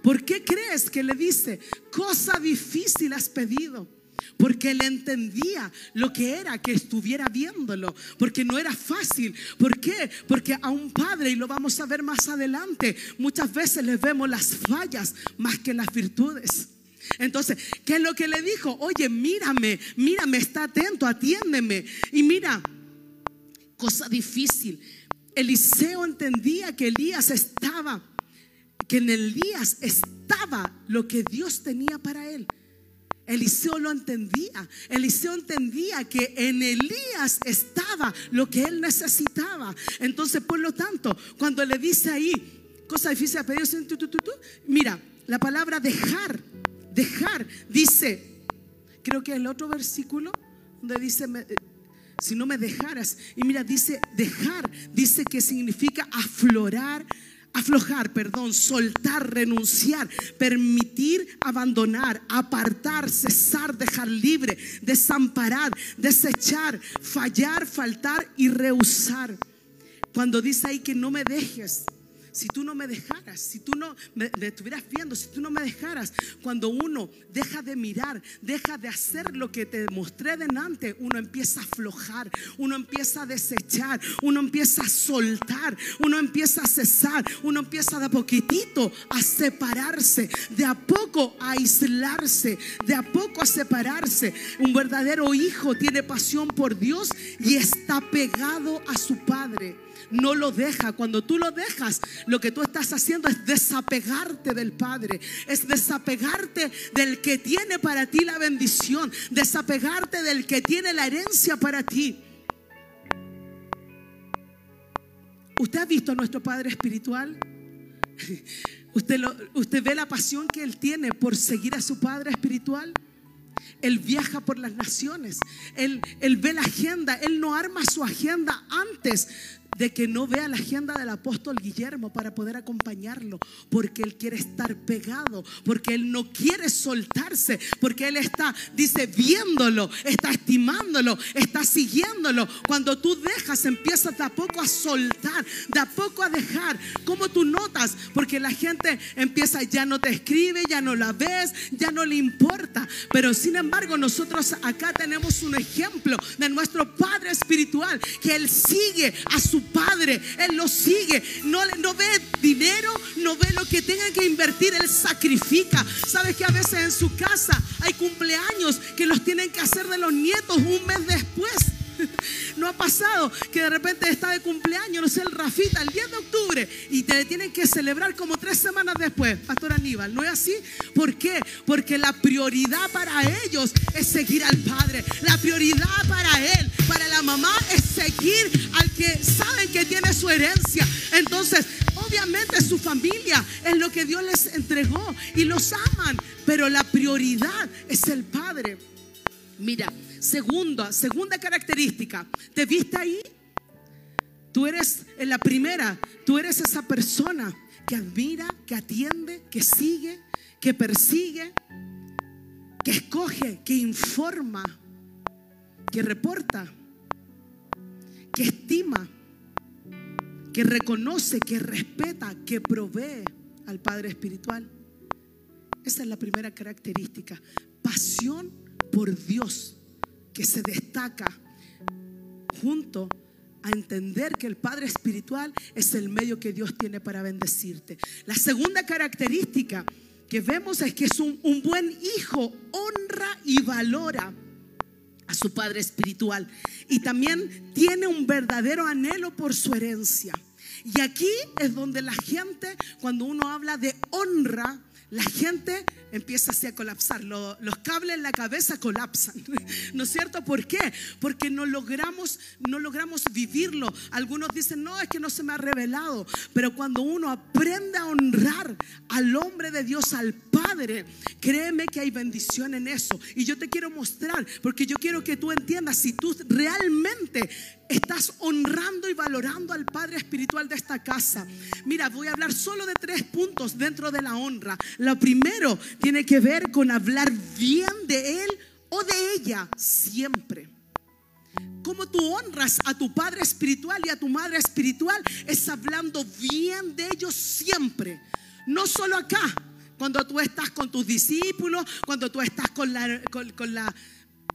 ¿Por qué crees que le dice, cosa difícil has pedido? Porque él entendía lo que era que estuviera viéndolo. Porque no era fácil. ¿Por qué? Porque a un padre, y lo vamos a ver más adelante, muchas veces le vemos las fallas más que las virtudes. Entonces, ¿qué es lo que le dijo? Oye, mírame, mírame, está atento, atiéndeme. Y mira, cosa difícil. Eliseo entendía que Elías estaba, que en Elías estaba lo que Dios tenía para él. Eliseo lo entendía. Eliseo entendía que en Elías estaba lo que él necesitaba. Entonces, por lo tanto, cuando le dice ahí, cosa difícil a pedir, mira, la palabra dejar, dejar, dice, creo que el otro versículo donde dice, si no me dejaras. Y mira, dice dejar, dice que significa aflorar, aflojar, perdón, soltar, renunciar, permitir, abandonar, apartar, cesar, dejar libre, desamparar, desechar, fallar, faltar y rehusar. Cuando dice ahí que no me dejes, si tú no me dejaras, si tú no me, estuvieras viendo, si tú no me dejaras, cuando uno deja de mirar, deja de hacer lo que te mostré delante, uno empieza a aflojar, uno empieza a desechar, uno empieza a soltar, uno empieza a cesar, uno empieza de a poquitito a separarse, de a poco a aislarse, de a poco a separarse. Un verdadero hijo tiene pasión por Dios y está pegado a su padre no lo deja. Cuando tú lo dejas, lo que tú estás haciendo es desapegarte del Padre, es desapegarte del que tiene para ti la bendición, desapegarte del que tiene la herencia para ti. ¿Usted ha visto a nuestro Padre Espiritual? ¿Usted, ¿Usted ve la pasión que Él tiene por seguir a su Padre Espiritual? Él viaja por las naciones. Él, él, ve la agenda. Él no arma su agenda antes de que no vea la agenda del apóstol Guillermo para poder acompañarlo, porque él quiere estar pegado, porque él no quiere soltarse, porque él está, dice, viéndolo, está estimándolo, está siguiéndolo. Cuando tú dejas, empiezas de a poco a soltar, de a poco a dejar. como tú notas? Porque la gente empieza, ya no te escribe, ya no la ves, ya no le importa. Pero sin embargo, nosotros acá tenemos un ejemplo de nuestro Padre Espiritual, que Él sigue a su padre, él lo sigue, no, no ve dinero, no ve lo que tenga que invertir, él sacrifica. Sabes que a veces en su casa hay cumpleaños que los tienen que hacer de los nietos un mes después. No ha pasado que de repente está de cumpleaños, no sé, el Rafita, el 10 de octubre, y te tienen que celebrar como tres semanas después, Pastor Aníbal. ¿No es así? ¿Por qué? Porque la prioridad para ellos es seguir al Padre. La prioridad para él, para la mamá, es seguir al que saben que tiene su herencia. Entonces, obviamente su familia es lo que Dios les entregó y los aman, pero la prioridad es el Padre. Mira, Segunda, segunda característica, ¿te viste ahí? Tú eres en la primera, tú eres esa persona que admira, que atiende, que sigue, que persigue, que escoge, que informa, que reporta, que estima, que reconoce, que respeta, que provee al Padre Espiritual. Esa es la primera característica. Pasión por Dios que se destaca junto a entender que el Padre Espiritual es el medio que Dios tiene para bendecirte. La segunda característica que vemos es que es un, un buen hijo, honra y valora a su Padre Espiritual. Y también tiene un verdadero anhelo por su herencia. Y aquí es donde la gente, cuando uno habla de honra, la gente empieza así a colapsar. Los, cables en la cabeza colapsan. ¿No es cierto? ¿Por qué? Porque no logramos, no logramos vivirlo. Algunos dicen, no, es que no se me ha revelado. Pero cuando uno aprende a honrar al hombre de Dios, al Padre, créeme que hay bendición en eso. Y yo te quiero mostrar, porque yo quiero que tú entiendas, si tú realmente estás honrando y valorando al Padre Espiritual de esta casa. Mira, voy a hablar solo de tres puntos dentro de la honra. Lo primero tiene que ver con hablar bien de Él o de ella siempre. Como tú honras a tu Padre Espiritual y a tu Madre Espiritual es hablando bien de ellos siempre. No solo acá, cuando tú estás con tus discípulos, cuando tú estás con la, con la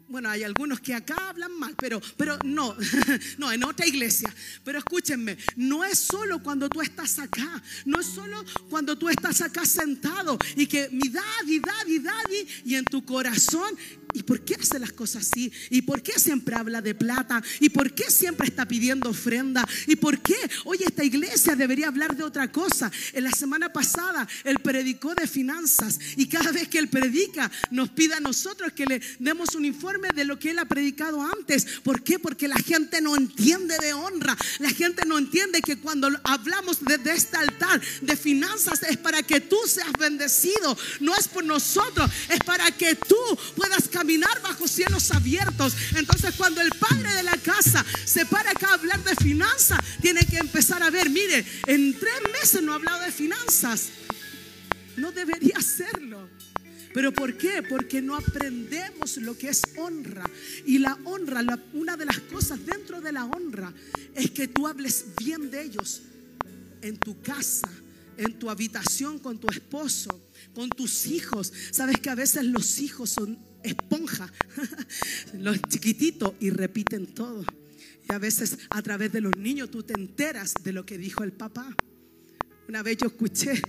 bueno, hay algunos que acá hablan mal, pero, pero no, no, en otra iglesia. Pero escúchenme, no es solo cuando tú estás acá, no es solo cuando tú estás acá sentado y que mi daddy, daddy, daddy, y en tu corazón ¿Y por qué hace las cosas así? ¿Y por qué siempre habla de plata? ¿Y por qué siempre está pidiendo ofrenda? ¿Y por qué? Oye, esta iglesia debería hablar de otra cosa. En la semana pasada él predicó de finanzas y cada vez que él predica nos pide a nosotros que le demos un informe de lo que él ha predicado antes. ¿Por qué? Porque la gente no entiende de honra. La gente no entiende que cuando hablamos desde este altar de finanzas es para que tú seas bendecido. No es por nosotros, es para que tú puedas caminar bajo cielos abiertos. Entonces cuando el padre de la casa se para acá a hablar de finanzas, tiene que empezar a ver, mire, en tres meses no ha hablado de finanzas. No debería hacerlo. ¿Pero por qué? Porque no aprendemos lo que es honra. Y la honra, una de las cosas dentro de la honra es que tú hables bien de ellos en tu casa, en tu habitación con tu esposo, con tus hijos. Sabes que a veces los hijos son esponja, los chiquititos, y repiten todo. Y a veces a través de los niños tú te enteras de lo que dijo el papá. Una vez yo escuché,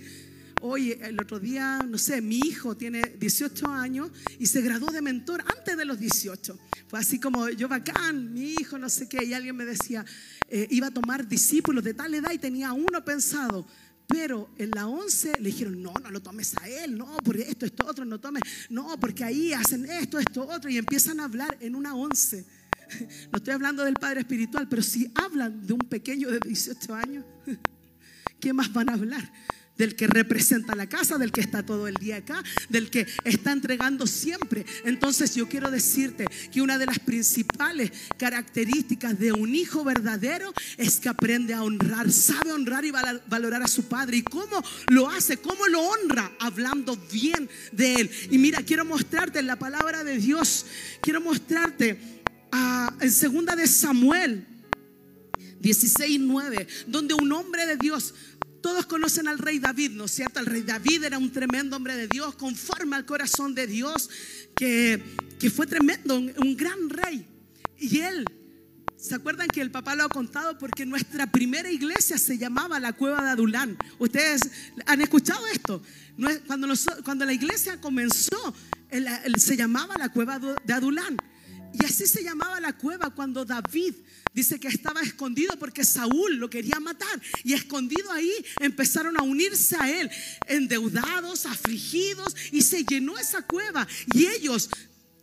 oye, el otro día, no sé, mi hijo tiene 18 años y se graduó de mentor antes de los 18. Fue así como yo bacán, mi hijo, no sé qué, y alguien me decía, eh, iba a tomar discípulos de tal edad y tenía uno pensado. Pero en la 11 le dijeron, no, no lo tomes a él, no, porque esto, esto, otro, no tomes, no, porque ahí hacen esto, esto, otro, y empiezan a hablar en una 11. No estoy hablando del Padre Espiritual, pero si hablan de un pequeño de 18 años, ¿qué más van a hablar? Del que representa la casa, del que está todo el día acá, del que está entregando siempre. Entonces yo quiero decirte que una de las principales características de un hijo verdadero es que aprende a honrar, sabe honrar y valorar a su padre. ¿Y cómo lo hace? ¿Cómo lo honra? Hablando bien de él. Y mira, quiero mostrarte en la palabra de Dios, quiero mostrarte ah, en segunda de Samuel 16:9, donde un hombre de Dios todos conocen al rey David, ¿no es cierto? El rey David era un tremendo hombre de Dios, conforme al corazón de Dios, que, que fue tremendo, un, gran rey. Y él ¿Se acuerdan que el papá lo ha contado? Porque nuestra primera iglesia se llamaba la cueva de Adulán. ¿Ustedes han escuchado esto? Cuando, cuando la iglesia comenzó, se llamaba la cueva de Adulán. Y así se llamaba la cueva cuando David dice que estaba escondido porque Saúl lo quería matar. Y escondido ahí empezaron a unirse a él, endeudados, afligidos, y se llenó esa cueva. Y ellos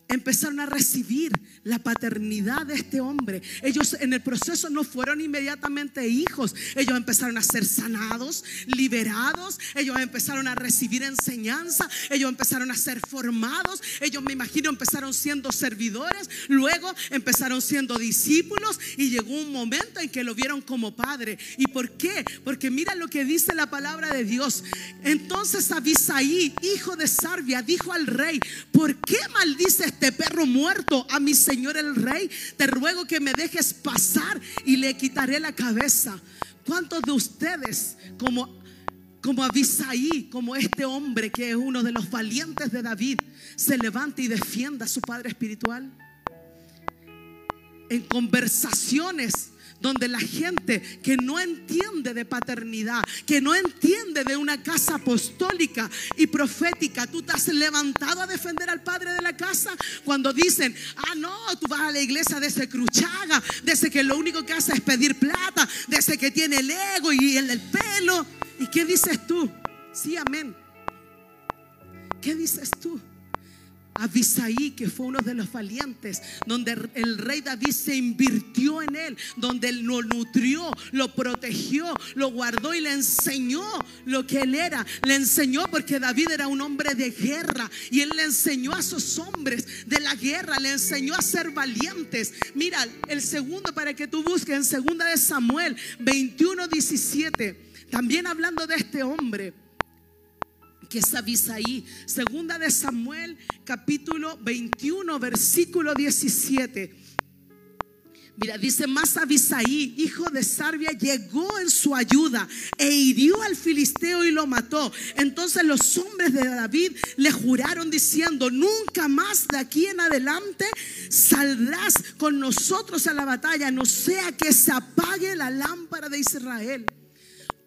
empezaron a recibir la paternidad de este hombre. Ellos en el proceso no fueron inmediatamente hijos. Ellos empezaron a ser sanados, liberados. Ellos empezaron a recibir enseñanza. Ellos empezaron a ser formados. Ellos me imagino empezaron siendo servidores. Luego empezaron siendo discípulos. Y llegó un momento en que lo vieron como padre. ¿Y por qué? Porque mira lo que dice la palabra de Dios. Entonces Abisaí, hijo de Sarbia, dijo al rey, ¿por qué maldice este perro muerto a mi señor el rey, te ruego que me dejes pasar y le quitaré la cabeza. ¿Cuántos de ustedes, como, como Abisaí, como este hombre que es uno de los valientes de David, se levanta y defienda a su padre espiritual? En conversaciones donde la gente que no entiende de paternidad, que no entiende de una casa apostólica y profética, tú te has levantado a defender al padre de la casa cuando dicen, ah, no, tú vas a la iglesia de ese cruchaga, de ese que lo único que hace es pedir plata, de ese que tiene el ego y el, el pelo. ¿Y qué dices tú? Sí, amén. ¿Qué dices tú? Abisaí, que fue uno de los valientes, donde el rey David se invirtió en él, donde él lo nutrió, lo protegió, lo guardó y le enseñó lo que él era. Le enseñó porque David era un hombre de guerra y él le enseñó a esos hombres de la guerra, le enseñó a ser valientes. Mira, el segundo para que tú busques en segunda de Samuel 21, 17, también hablando de este hombre que es Abisaí. Segunda de Samuel, capítulo 21, versículo 17. Mira, dice más Abisaí, hijo de Sarbia, llegó en su ayuda e hirió al filisteo y lo mató. Entonces los hombres de David le juraron diciendo, nunca más de aquí en adelante saldrás con nosotros a la batalla, no sea que se apague la lámpara de Israel.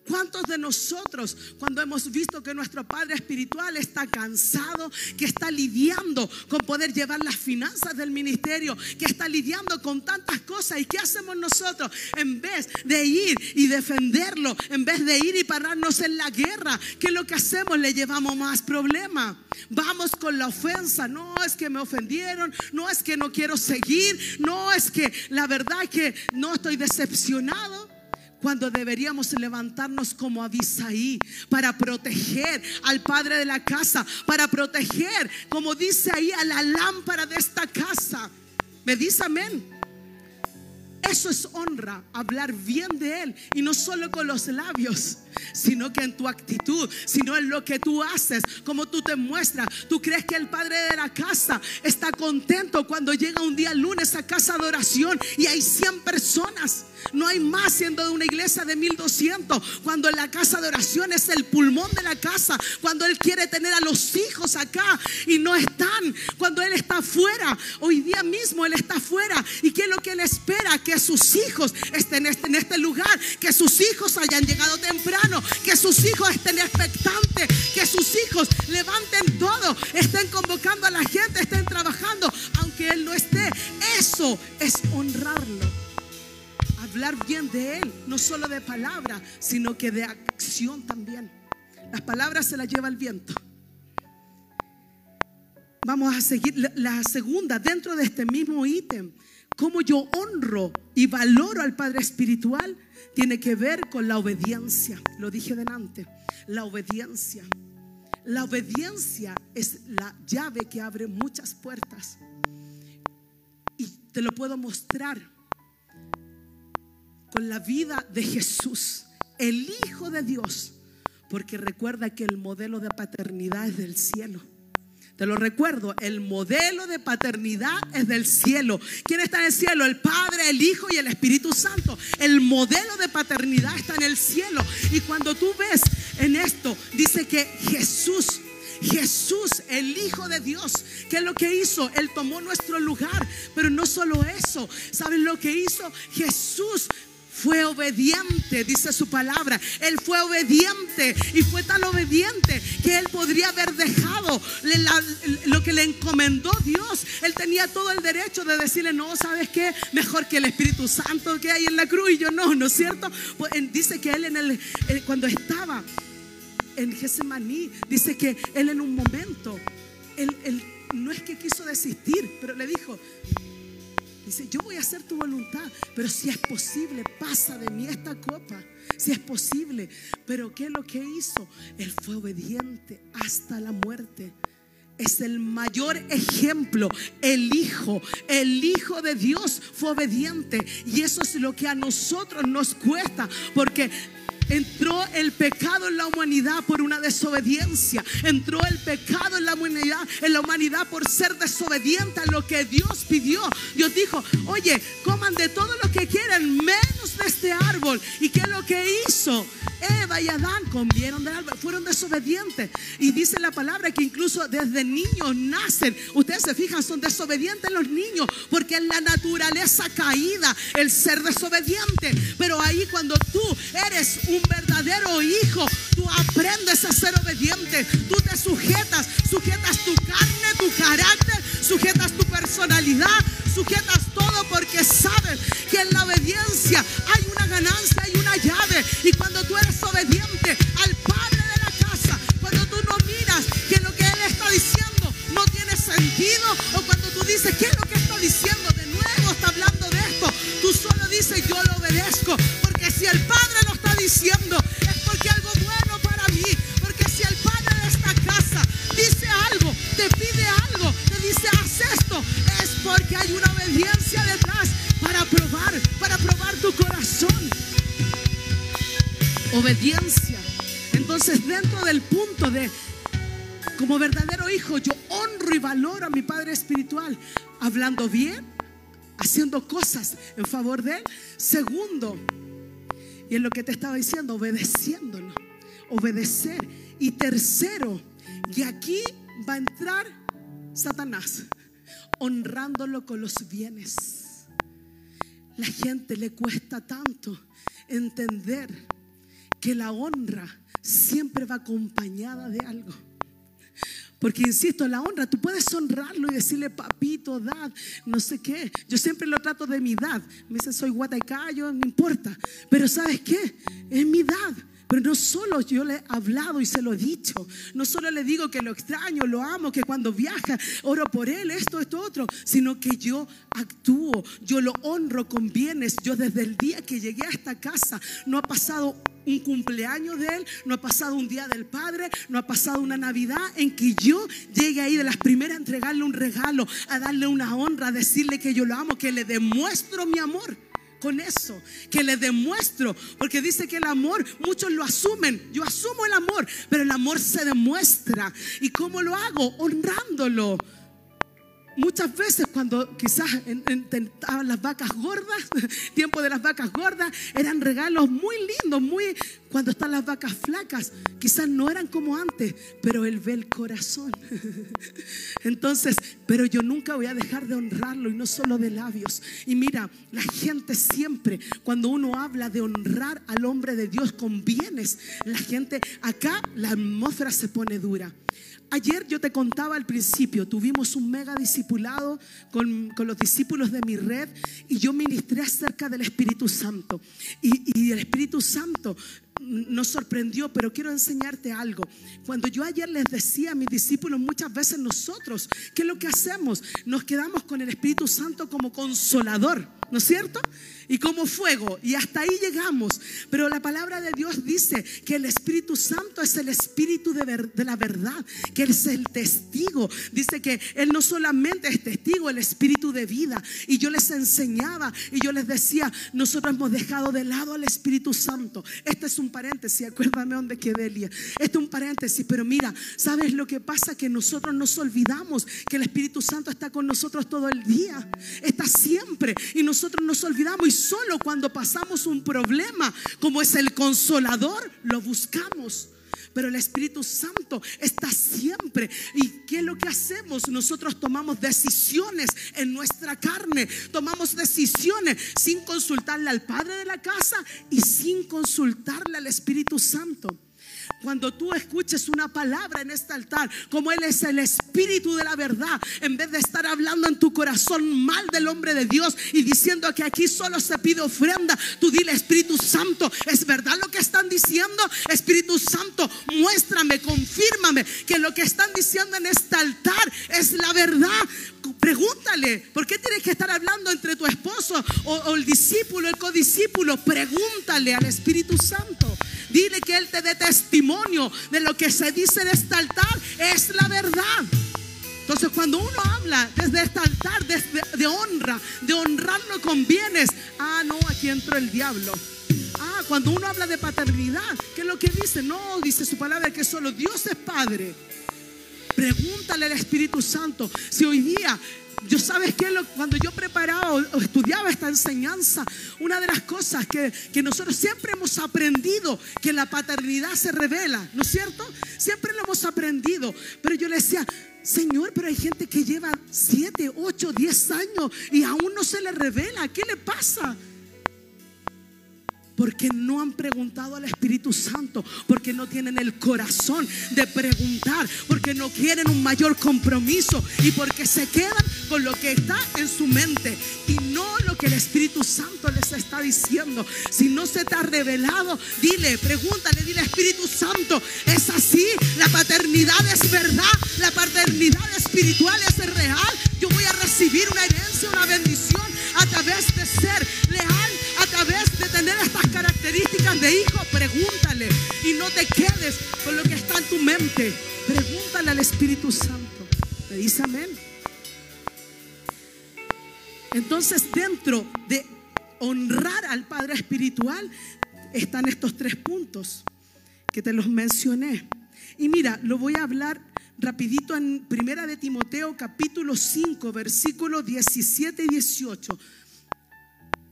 ¿Cuántos de nosotros cuando hemos visto que nuestro Padre Espiritual está cansado, que está lidiando con poder llevar las finanzas del ministerio, que está lidiando con tantas cosas? ¿Y qué hacemos nosotros? En vez de ir y defenderlo, en vez de ir y pararnos en la guerra, ¿qué es lo que hacemos? Le llevamos más problemas. Vamos con la ofensa. No es que me ofendieron, no es que no quiero seguir, no es que la verdad es que no estoy decepcionado cuando deberíamos levantarnos como Abisaí para proteger al padre de la casa, para proteger, como dice ahí, a la lámpara de esta casa. Me dice amén. Eso es honra, hablar bien de Él. Y no solo con los labios, sino que en tu actitud, sino en lo que tú haces, como tú te muestras. Tú crees que el padre de la casa está contento cuando llega un día lunes a casa de oración y hay 100 personas. No hay más siendo de una iglesia de 1200. Cuando la casa de oración es el pulmón de la casa. Cuando Él quiere tener a los hijos acá y no están. Cuando Él está afuera. Hoy día mismo Él está afuera. ¿Y qué es lo que Él espera? Que sus hijos estén en este lugar. Que sus hijos hayan llegado temprano. Que sus hijos estén expectantes. Que sus hijos levanten todo. Estén convocando a la gente. Estén trabajando. Aunque Él no esté. Eso es honrarlo hablar bien de Él, no solo de palabra, sino que de acción también. Las palabras se las lleva el viento. Vamos a seguir la segunda dentro de este mismo ítem. Cómo yo honro y valoro al Padre Espiritual tiene que ver con la obediencia. Lo dije delante, la obediencia. La obediencia es la llave que abre muchas puertas. Y te lo puedo mostrar con la vida de Jesús, el Hijo de Dios, porque recuerda que el modelo de paternidad es del cielo. Te lo recuerdo, el modelo de paternidad es del cielo. ¿Quién está en el cielo? El Padre, el Hijo y el Espíritu Santo. El modelo de paternidad está en el cielo. Y cuando tú ves en esto, dice que Jesús Jesús, el Hijo de Dios, ¿qué es lo que hizo? Él tomó nuestro lugar, pero no solo eso, ¿saben lo que hizo? Jesús fue obediente, dice su palabra. Él fue obediente y fue tan obediente que él podría haber dejado lo que le encomendó Dios. Él tenía todo el derecho de decirle, no, ¿sabes qué? Mejor que el Espíritu Santo que hay en la cruz y yo no, ¿no es cierto? Pues, dice que él en el, cuando estaba en Getsemaní, dice que él en un momento, él, él no es que quiso desistir, pero le dijo, Dice, yo voy a hacer tu voluntad, pero si es posible, pasa de mí esta copa. Si es posible. Pero ¿qué es lo que hizo? Él fue obediente hasta la muerte. Es el mayor ejemplo. El Hijo, el Hijo de Dios fue obediente. Y eso es lo que a nosotros nos cuesta. Porque Entró el pecado en la humanidad por una desobediencia. Entró el pecado en la humanidad, en la humanidad por ser desobediente a lo que Dios pidió. Dios dijo, oye, coman de todo lo que quieran, menos de este árbol. ¿Y qué es lo que hizo? Eva y Adán comieron del árbol, fueron desobedientes. Y dice la palabra que incluso desde niños nacen. Ustedes se fijan, son desobedientes los niños, porque es la naturaleza caída el ser desobediente. Pero ahí cuando tú eres un verdadero hijo, tú aprendes a ser obediente. Tú te sujetas, sujetas tu carne, tu carácter, sujetas tu personalidad, sujetas todo porque sabes que en la obediencia hay una ganancia, hay una llave. Y cuando tú eres obediente al Padre de la casa, cuando tú no miras que lo que Él está diciendo no tiene sentido, o cuando tú dices, ¿qué es lo que está diciendo? Dices, yo lo obedezco. Porque si el Padre lo está diciendo, es porque algo bueno para mí. Porque si el Padre de esta casa dice algo, te pide algo, te dice, haz esto, es porque hay una obediencia detrás para probar, para probar tu corazón obediencia. Entonces, dentro del punto de, como verdadero hijo, yo honro y valoro a mi Padre Espiritual, hablando bien, haciendo cosas en favor de Él. Segundo, y en lo que te estaba diciendo, obedeciéndolo, obedecer. Y tercero, y aquí va a entrar Satanás, honrándolo con los bienes. La gente le cuesta tanto entender que la honra siempre va acompañada de algo. Porque insisto, la honra, tú puedes honrarlo y decirle, papito, dad, no sé qué. Yo siempre lo trato de mi dad. Me dice, soy guatacayo, no importa. Pero ¿sabes qué? Es mi dad. Pero no solo yo le he hablado y se lo he dicho, no solo le digo que lo extraño, lo amo, que cuando viaja oro por él, esto, esto, otro, sino que yo actúo, yo lo honro con bienes. Yo desde el día que llegué a esta casa no ha pasado un cumpleaños de él, no ha pasado un día del Padre, no ha pasado una Navidad en que yo llegue ahí de las primeras a entregarle un regalo, a darle una honra, a decirle que yo lo amo, que le demuestro mi amor con eso, que le demuestro, porque dice que el amor, muchos lo asumen, yo asumo el amor, pero el amor se demuestra. ¿Y cómo lo hago? Honrándolo muchas veces cuando quizás estaban las vacas gordas, tiempo de las vacas gordas, eran regalos muy lindos, muy cuando están las vacas flacas, quizás no eran como antes, pero él ve el corazón. Entonces, pero yo nunca voy a dejar de honrarlo y no solo de labios. Y mira, la gente siempre, cuando uno habla de honrar al hombre de Dios con bienes, la gente acá la atmósfera se pone dura. Ayer yo te contaba al principio, tuvimos un mega discipulado con, los discípulos de mi red y yo ministré acerca del Espíritu Santo. Y, y el Espíritu Santo nos sorprendió, pero quiero enseñarte algo. Cuando yo ayer les decía a mis discípulos, muchas veces nosotros, ¿qué es lo que hacemos? Nos quedamos con el Espíritu Santo como consolador, ¿no es cierto? Y como fuego. Y hasta ahí llegamos. Pero la palabra de Dios dice que el Espíritu Santo es el Espíritu de, de, la verdad, que Él es el testigo. Dice que Él no solamente es testigo, el Espíritu de vida. Y yo les enseñaba y yo les decía, nosotros hemos dejado de lado al Espíritu Santo. Este es un paréntesis, acuérdame dónde quedé Elia. Este es un paréntesis, pero mira, ¿sabes lo que pasa? Que nosotros nos olvidamos que el Espíritu Santo está con nosotros todo el día. Está siempre. Y nosotros nos olvidamos. Solo cuando pasamos un problema, como es el consolador, lo buscamos. pero el Espíritu Santo está siempre. ¿Y qué es lo que hacemos? Nosotros tomamos decisiones en nuestra carne, tomamos decisiones sin consultarle al Padre de la casa y sin consultarle al Espíritu Santo. Cuando tú escuches una palabra en este altar, como Él es el Espíritu de la verdad, en vez de estar hablando en tu corazón mal del hombre de Dios y diciendo que aquí solo se pide ofrenda, tú dile Espíritu Santo, ¿es verdad lo que están diciendo? Espíritu Santo, muéstrame, confírmame que lo que están diciendo en este altar es la verdad. Pregúntale, ¿por qué tienes que estar hablando entre tu esposo o, el discípulo, el codiscípulo? Pregúntale al Espíritu Santo. Dile que Él te dé testimonio de lo que se dice en este altar. Es la verdad. Entonces cuando uno habla desde este altar de honra, de honrarlo con bienes, ah, no, aquí entró el diablo. Ah, cuando uno habla de paternidad, ¿qué es lo que dice? No, dice su palabra que solo Dios es Padre. Pregúntale al Espíritu Santo si hoy día yo sabes que cuando yo preparaba o estudiaba esta enseñanza, una de las cosas que, que, nosotros siempre hemos aprendido, que la paternidad se revela, ¿no es cierto? Siempre lo hemos aprendido, pero yo le decía, Señor, pero hay gente que lleva 7, 8, 10 años y aún no se le revela, ¿qué le pasa? Porque no han preguntado al Espíritu Santo, porque no tienen el corazón de preguntar, porque no quieren un mayor compromiso y porque se quedan con lo que está en su mente y no lo que el Espíritu Santo les está diciendo. Si no se te ha revelado, dile, pregúntale, dile Espíritu Santo, es así, la paternidad es verdad, la paternidad espiritual es real. Yo voy a recibir una herencia, una bendición a través de ser leal, a través de tener estas características de hijo, pregúntale y no te quedes con lo que está en tu mente. Pregúntale al Espíritu Santo. ¿Me dice amén? Entonces, dentro de honrar al Padre Espiritual están estos tres puntos que te los mencioné. Y mira, lo voy a hablar rapidito en Primera de Timoteo capítulo 5, versículos 17 y 18.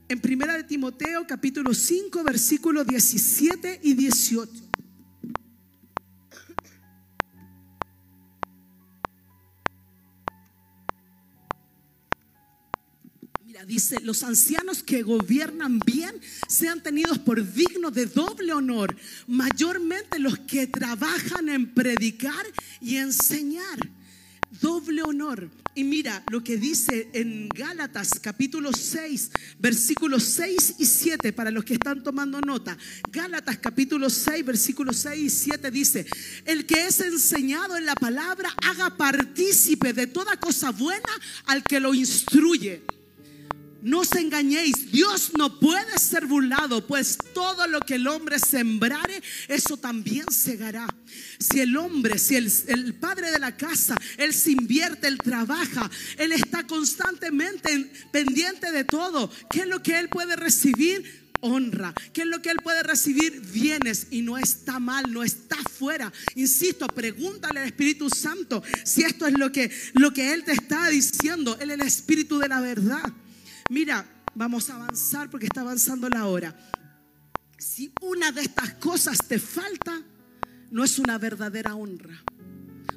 En Primera de Timoteo capítulo 5, versículos 17 y 18. dice, los ancianos que gobiernan bien sean tenidos por dignos de doble honor, mayormente los que trabajan en predicar y enseñar. Doble honor. Y mira lo que dice en Gálatas capítulo 6, versículos 6 y 7, para los que están tomando nota. Gálatas capítulo 6, versículos 6 y 7 dice, el que es enseñado en la palabra haga partícipe de toda cosa buena al que lo instruye. No os engañéis, Dios no puede ser burlado, pues todo lo que el hombre sembrare, eso también segará. Si el hombre, si el, el, padre de la casa, él se invierte, él trabaja, él está constantemente pendiente de todo, ¿qué es lo que él puede recibir? honra. ¿Qué es lo que él puede recibir? Bienes y no está mal, no está fuera. Insisto, pregúntale al Espíritu Santo si esto es lo que, lo que él te está diciendo. Él es el Espíritu de la verdad. Mira, vamos a avanzar porque está avanzando la hora. Si una de estas cosas te falta, no es una verdadera honra.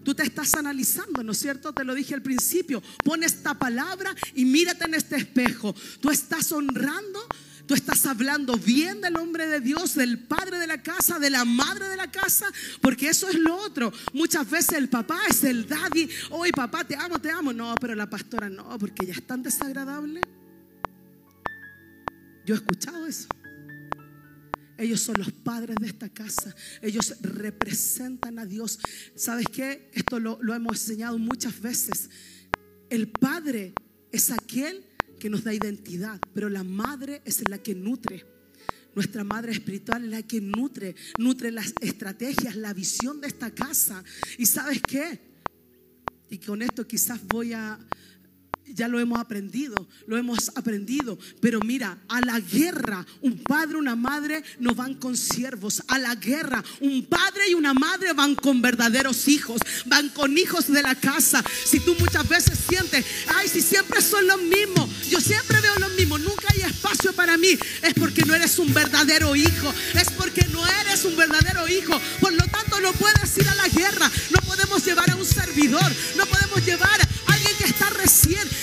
Tú te estás analizando, ¿no es cierto? Te lo dije al principio. Pon esta palabra y mírate en este espejo. Tú estás honrando, tú estás hablando bien del hombre de Dios, del padre de la casa, de la madre de la casa, porque eso es lo otro. Muchas veces el papá es el daddy. Hoy papá, te amo, te amo. No, pero la pastora no, porque ya es tan desagradable. Yo he escuchado eso. Ellos son los padres de esta casa. Ellos representan a Dios. ¿Sabes qué? Esto lo, hemos enseñado muchas veces. El padre es aquel que nos da identidad, pero la madre es la que nutre. Nuestra madre espiritual es la que nutre, nutre las estrategias, la visión de esta casa. ¿Y sabes qué? Y con esto quizás voy a, ya lo hemos aprendido, lo hemos aprendido. Pero mira, a la guerra, un padre, una madre no van con siervos. A la guerra, un padre y una madre van con verdaderos hijos, van con hijos de la casa. Si tú muchas veces sientes, ay, si siempre son los mismos, yo siempre veo los mismos, nunca hay espacio para mí, es porque no eres un verdadero hijo, es porque no eres un verdadero hijo. Por lo tanto, no puedes ir a la guerra, no podemos llevar a un servidor, no podemos llevar a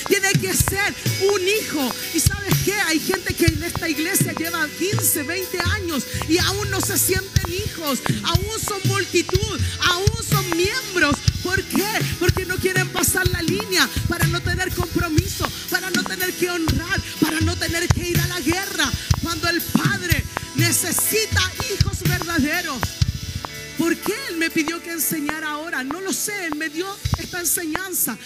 tiene que ser un hijo. Y sabes qué? Hay gente que en esta iglesia lleva 15, 20 años y aún no se sienten hijos, aún son multitud, aún son miembros. ¿Por qué? Porque no quieren pasar la línea para no tener compromiso, para no tener que honrar, para no tener que ir a la guerra. Cuando el Padre necesita hijos verdaderos. ¿Por qué Él me pidió que enseñara ahora? No lo sé, Él me dio esta enseñanza.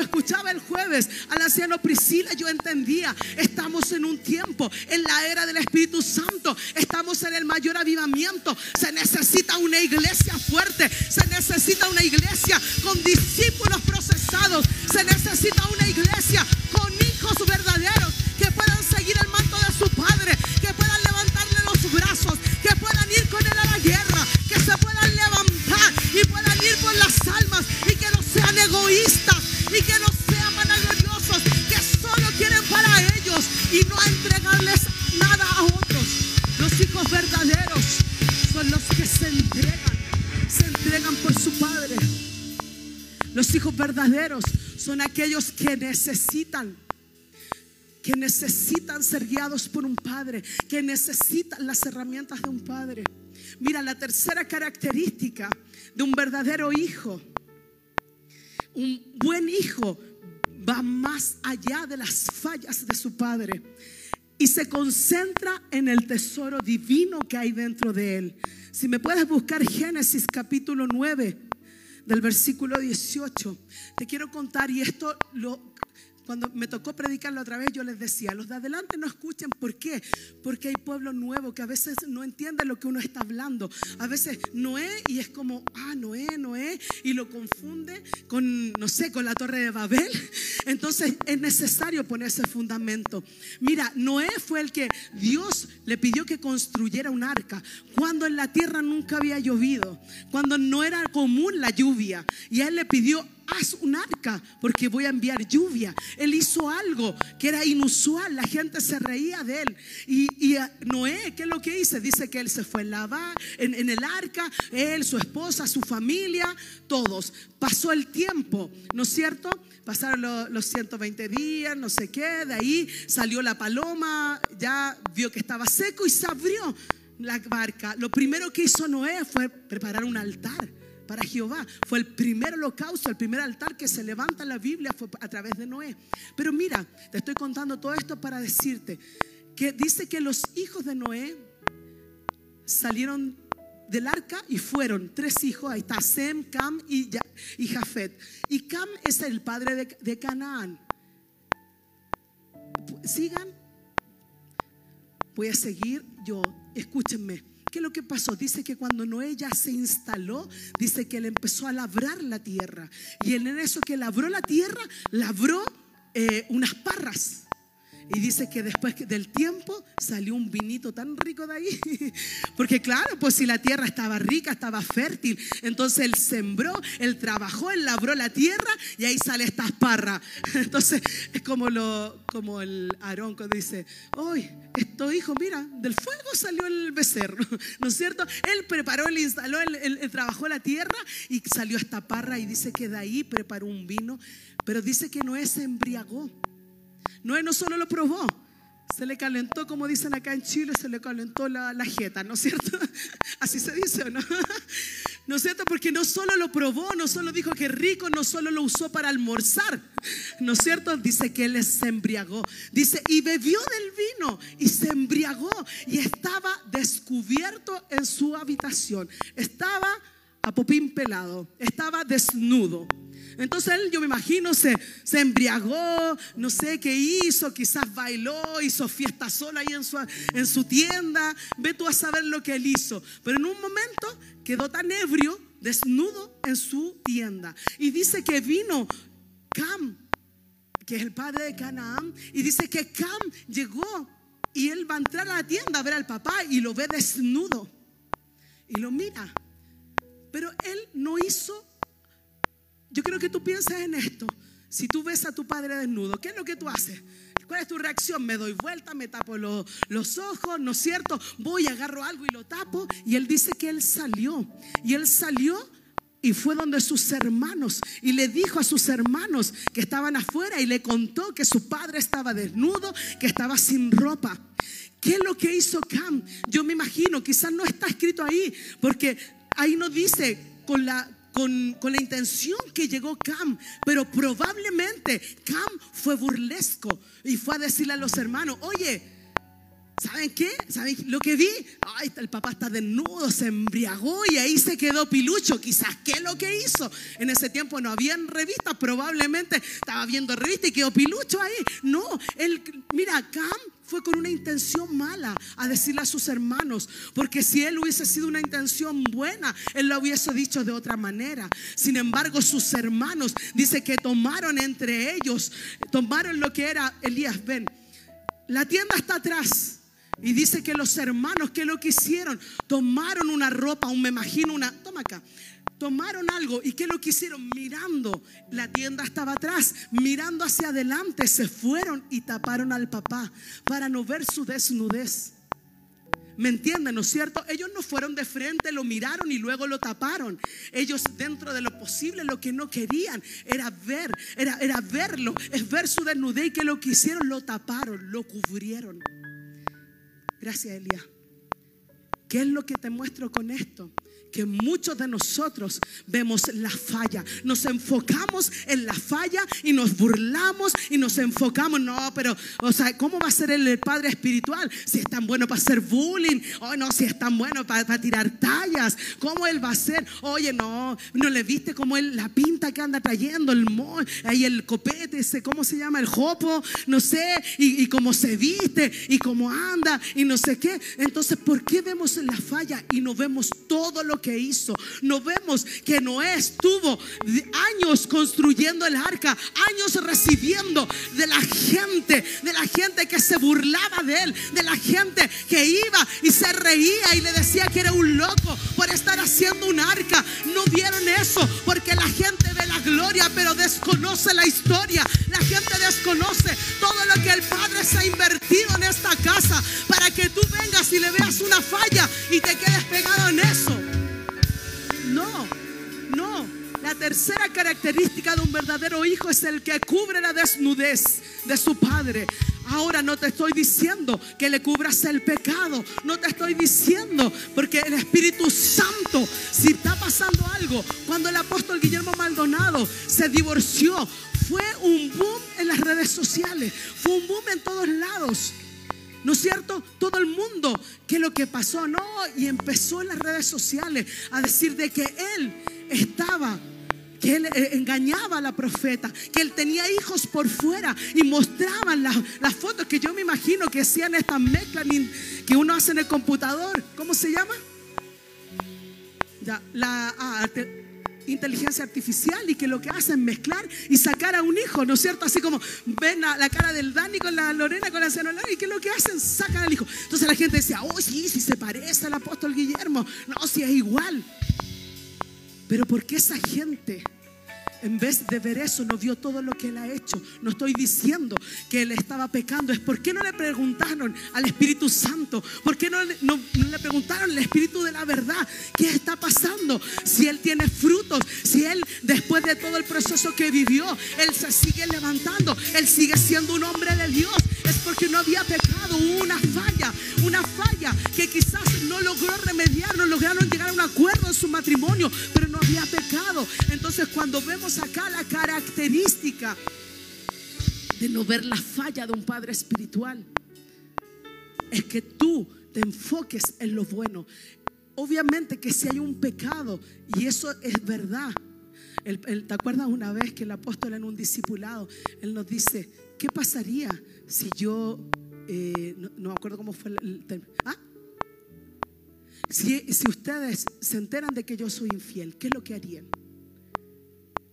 Escuchaba el jueves al anciano Priscila, yo entendía, estamos en un tiempo, en la era del Espíritu Santo, estamos en el mayor avivamiento. Se necesita una iglesia fuerte, se necesita una iglesia con discípulos son aquellos que necesitan que necesitan ser guiados por un padre, que necesitan las herramientas de un padre. Mira, la tercera característica de un verdadero hijo, un buen hijo va más allá de las fallas de su padre y se concentra en el tesoro divino que hay dentro de él. Si me puedes buscar Génesis capítulo 9 del versículo 18, te quiero contar y esto lo cuando me tocó predicarlo otra vez, yo les decía, los de adelante no escuchen. ¿Por qué? Porque hay pueblo nuevo que a veces no entiende lo que uno está hablando. A veces Noé y es como, ah, Noé, Noé, y lo confunde con, no sé, con la torre de Babel. Entonces es necesario poner ese fundamento. Mira, Noé fue el que Dios le pidió que construyera un arca cuando en la tierra nunca había llovido, cuando no era común la lluvia. Y a él le pidió haz un arca porque voy a enviar lluvia. Él hizo algo que era inusual, la gente se reía de él. Y, y Noé, ¿qué es lo que dice? Dice que él se fue en, la, en, en el arca, él, su esposa, su familia, todos. Pasó el tiempo, ¿no es cierto? Pasaron los, los 120 días, no sé qué, de ahí salió la paloma, ya vio que estaba seco y se abrió la barca. Lo primero que hizo Noé fue preparar un altar para Jehová. Fue el primer holocausto, el primer altar que se levanta en la Biblia fue a través de Noé. Pero mira, te estoy contando todo esto para decirte que dice que los hijos de Noé salieron del arca y fueron tres hijos. Ahí está Sem, Cam y, y Jafet. Y Cam es el padre de, de Canaán. Sigan. Voy a seguir yo. Escúchenme. ¿Qué es lo que pasó? Dice que cuando Noé ya se instaló, dice que él empezó a labrar la tierra. Y en eso que labró la tierra, labró eh, unas parras. Y dice que después del tiempo salió un vinito tan rico de ahí. Porque claro, pues si la tierra estaba rica, estaba fértil. Entonces él sembró, él trabajó, él labró la tierra y ahí sale esta parra. Entonces es como, lo, como el Aarón dice, hoy esto hijo, mira, del fuego salió el becerro. ¿No es cierto? Él preparó, él instaló, él, trabajó la tierra y salió esta parra y dice que de ahí preparó un vino. Pero dice que Noé se embriagó. Noé no solo lo probó, se le calentó, como dicen acá en Chile, se le calentó la, la jeta, ¿no es cierto? Así se dice, ¿o no? ¿No es cierto? Porque no solo lo probó, no solo dijo que rico, no solo lo usó para almorzar, ¿no es cierto? Dice que él se embriagó. Dice, y bebió del vino y se embriagó y estaba descubierto en su habitación. Estaba a popín pelado, estaba desnudo. Entonces él, yo me imagino, se, se embriagó, no sé qué hizo, quizás bailó, hizo fiesta sola ahí en su, en su tienda. Ve tú a saber lo que él hizo. Pero en un momento quedó tan ebrio, desnudo en su tienda. Y dice que vino Cam, que es el padre de Canaán, y dice que Cam llegó y él va a entrar a la tienda a ver al papá y lo ve desnudo y lo mira. Pero él no hizo, yo creo que tú piensas en esto, si tú ves a tu padre desnudo, ¿qué es lo que tú haces? ¿Cuál es tu reacción? Me doy vuelta, me tapo los ojos, ¿no es cierto? Voy, agarro algo y lo tapo. Y él dice que él salió. Y él salió y fue donde sus hermanos y le dijo a sus hermanos que estaban afuera y le contó que su padre estaba desnudo, que estaba sin ropa. ¿Qué es lo que hizo Cam? Yo me imagino, quizás no está escrito ahí, porque ahí no dice con la, con, con, la intención que llegó Cam, pero probablemente Cam fue burlesco y fue a decirle a los hermanos, oye, ¿saben qué? ¿Saben lo que vi? Ay, el papá está desnudo, se embriagó y ahí se quedó pilucho. Quizás, ¿qué es lo que hizo? En ese tiempo no había revistas, probablemente estaba viendo revistas y quedó pilucho ahí. No, él, mira, Cam fue con una intención mala a decirle a sus hermanos, porque si él hubiese sido una intención buena, él lo hubiese dicho de otra manera. Sin embargo, sus hermanos, dice que tomaron entre ellos, tomaron lo que era Elías, ven, la tienda está atrás. Y dice que los hermanos que lo que hicieron, tomaron una ropa, un me imagino una, toma acá, tomaron algo y que lo que hicieron mirando, la tienda estaba atrás, mirando hacia adelante, se fueron y taparon al papá para no ver su desnudez. ¿Me entienden, no es cierto? Ellos no fueron de frente, lo miraron y luego lo taparon. Ellos dentro de lo posible lo que no querían era ver, era, era verlo, es ver su desnudez y que lo que hicieron lo taparon, lo cubrieron. Gracias, Elia. ¿Qué es lo que te muestro con esto? Que muchos de nosotros vemos la falla. Nos enfocamos en la falla y nos burlamos y nos enfocamos. No, pero, o sea, ¿cómo va a ser el, padre espiritual? Si es tan bueno para hacer bullying. Oh, no, si es tan bueno para, tirar tallas. ¿Cómo él va a ser? Oye, no, no le viste cómo él, la pinta que anda trayendo, el mo, ahí el copete, ese, ¿cómo se llama? El jopo, no sé, y, y cómo se viste y cómo anda y no sé qué. Entonces, ¿por qué vemos la falla y no vemos todo que hizo. No vemos que Noé estuvo años construyendo el arca, años recibiendo de la gente, de la gente que se burlaba de él, de la gente que iba y se reía y le decía que era un loco por estar haciendo un arca. No vieron eso porque la gente ve la gloria pero desconoce la historia. La gente desconoce todo lo que el Padre se ha invertido en esta casa para que tú vengas y le veas una falla y te quedes pegado en eso. No, no. La tercera característica de un verdadero hijo es el que cubre la desnudez de su padre. Ahora no te estoy diciendo que le cubras el pecado. No te estoy diciendo porque el Espíritu Santo, si está pasando algo, cuando el apóstol Guillermo Maldonado se divorció, fue un boom en las redes sociales, fue un boom en todos lados. ¿No es cierto? Todo el mundo, ¿qué es lo que pasó? No, y empezó en las redes sociales a decir de que él estaba que él eh, engañaba a la profeta, que él tenía hijos por fuera y mostraban las fotos que yo me imagino que hacían esta mezcla que uno hace en el computador. ¿Cómo se llama? Ya, la, ah, inteligencia artificial y que lo que hacen es mezclar y sacar a un hijo, ¿no es cierto? Así como ven la, cara del Dani con la Lorena, con la Lorena y que lo que hacen, sacan al hijo. Entonces la gente decía, oh sí, si se parece al apóstol Guillermo, no, si es igual. Pero ¿por qué esa gente en vez de ver eso, no vio todo lo que él ha hecho. No estoy diciendo que él estaba pecando. Es por qué no le preguntaron al Espíritu Santo. ¿Por qué no, no, le preguntaron al Espíritu de la verdad? ¿Qué está pasando? Si él tiene frutos, si él después de todo el proceso que vivió, él se sigue levantando, él sigue siendo un hombre de Dios. Es porque no había pecado, hubo una falla, una falla que quizás no logró remediar, no lograron llegar a un acuerdo en su matrimonio, pero no había pecado. Entonces cuando vemos acá la característica de no ver la falla de un padre espiritual. Es que tú te enfoques en lo bueno. Obviamente que si hay un pecado, y eso es verdad. ¿Te acuerdas una vez que el apóstol en un discipulado, él nos dice, ¿qué pasaría si yo, eh, no, me acuerdo cómo fue el, ¿ah? Si, si ustedes se enteran de que yo soy infiel, ¿qué es lo que harían?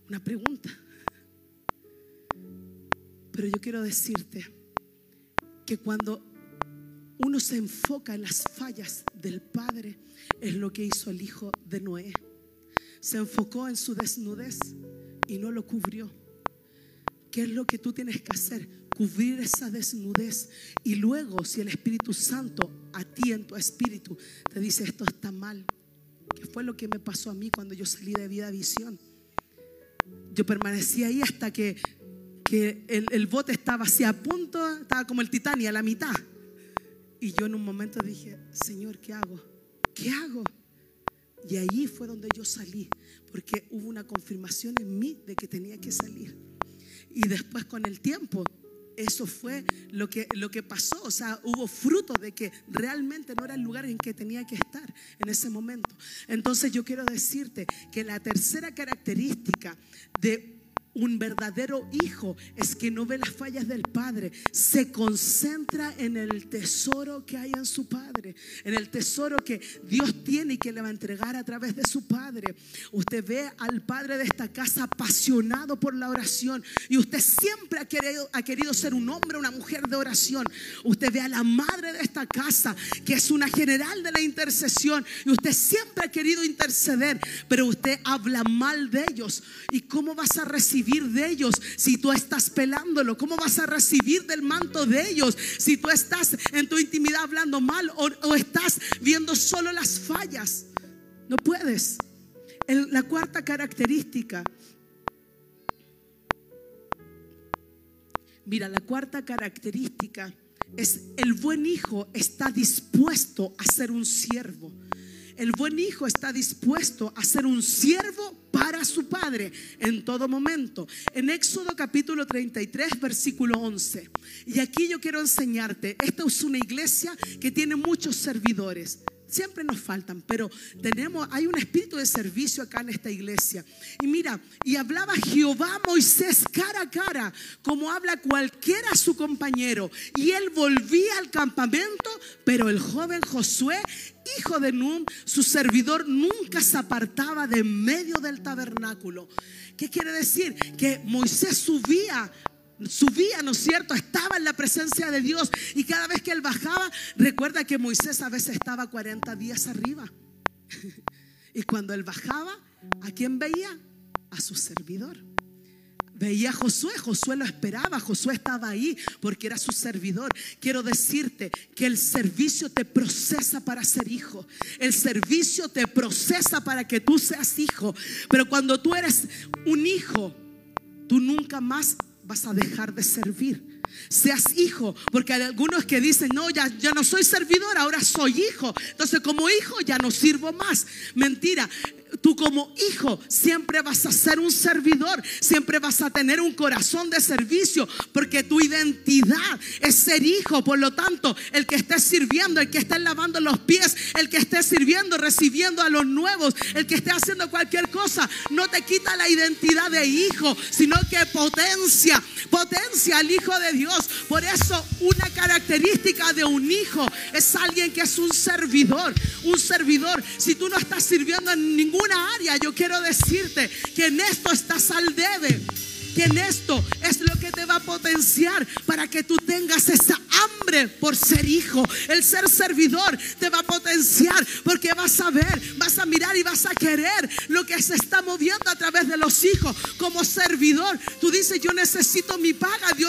Una pregunta. Pero yo quiero decirte que cuando uno se enfoca en las fallas del Padre, es lo que hizo el hijo de Noé. Se enfocó en su desnudez y no lo cubrió. ¿Qué es lo que tú tienes que hacer? Cubrir esa desnudez. Y luego, si el Espíritu Santo a ti en tu espíritu te dice esto está mal, ¿qué fue lo que me pasó a mí cuando yo salí de vida visión? Yo permanecí ahí hasta que, que el, el bote estaba así a punto, estaba como el Titania a la mitad. Y yo en un momento dije, Señor, ¿qué hago? ¿Qué hago? Y ahí fue donde yo salí, porque hubo una confirmación en mí de que tenía que salir. Y después con el tiempo, eso fue lo que, lo que pasó. O sea, hubo fruto de que realmente no era el lugar en que tenía que estar en ese momento. Entonces yo quiero decirte que la tercera característica de un verdadero hijo es que no ve las fallas del padre, se concentra en el tesoro que hay en su padre, en el tesoro que Dios tiene y que le va a entregar a través de su padre. Usted ve al padre de esta casa apasionado por la oración y usted siempre ha querido, ha querido ser un hombre, una mujer de oración. Usted ve a la madre de esta casa que es una general de la intercesión y usted siempre ha querido interceder, pero usted habla mal de ellos. ¿Y cómo vas a recibir? De ellos si tú estás pelándolo? ¿Cómo vas a recibir del manto de ellos si tú estás en tu intimidad hablando mal o, estás viendo solo las fallas? No puedes. la cuarta característica. Mira, la cuarta característica es el buen hijo está dispuesto a ser un siervo. El buen hijo está dispuesto a ser un siervo para su padre en todo momento. En Éxodo capítulo 33, versículo 11. Y aquí yo quiero enseñarte, esta es una iglesia que tiene muchos servidores. Siempre nos faltan, pero tenemos, hay un espíritu de servicio acá en esta iglesia. Y mira, y hablaba Jehová a Moisés cara a cara, como habla cualquiera su compañero. Y él volvía al campamento, pero el joven Josué, hijo de Nun, su servidor, nunca se apartaba de medio del tabernáculo. ¿Qué quiere decir? Que Moisés subía subía, ¿no es cierto? Estaba en la presencia de Dios. Y cada vez que él bajaba, recuerda que Moisés a veces estaba 40 días arriba. y cuando él bajaba, ¿a quién veía? A su servidor. Veía a Josué, Josué lo esperaba, Josué estaba ahí porque era su servidor. Quiero decirte que el servicio te procesa para ser hijo. El servicio te procesa para que tú seas hijo. Pero cuando tú eres un hijo, tú nunca más vas a dejar de servir. Seas hijo, porque hay algunos que dicen, no, ya, ya no soy servidor, ahora soy hijo. Entonces como hijo ya no sirvo más. Mentira, tú como hijo siempre vas a ser un servidor, siempre vas a tener un corazón de servicio, porque tu identidad es ser hijo. Por lo tanto, el que esté sirviendo, el que esté lavando los pies, el que esté sirviendo, recibiendo a los nuevos, el que esté haciendo cualquier cosa, no te quita la identidad de hijo, sino que potencia, potencia al hijo de Dios. Por eso una característica de un hijo es alguien que es un servidor, un servidor. Si tú no estás sirviendo en ningún una área, yo quiero decirte que en esto estás al debe que en esto es lo que te va a potenciar para que tú tengas esa hambre por ser hijo. El ser servidor te va a potenciar porque vas a ver, vas a mirar y vas a querer lo que se está moviendo a través de los hijos. Como servidor, tú dices, yo necesito mi paga. Dios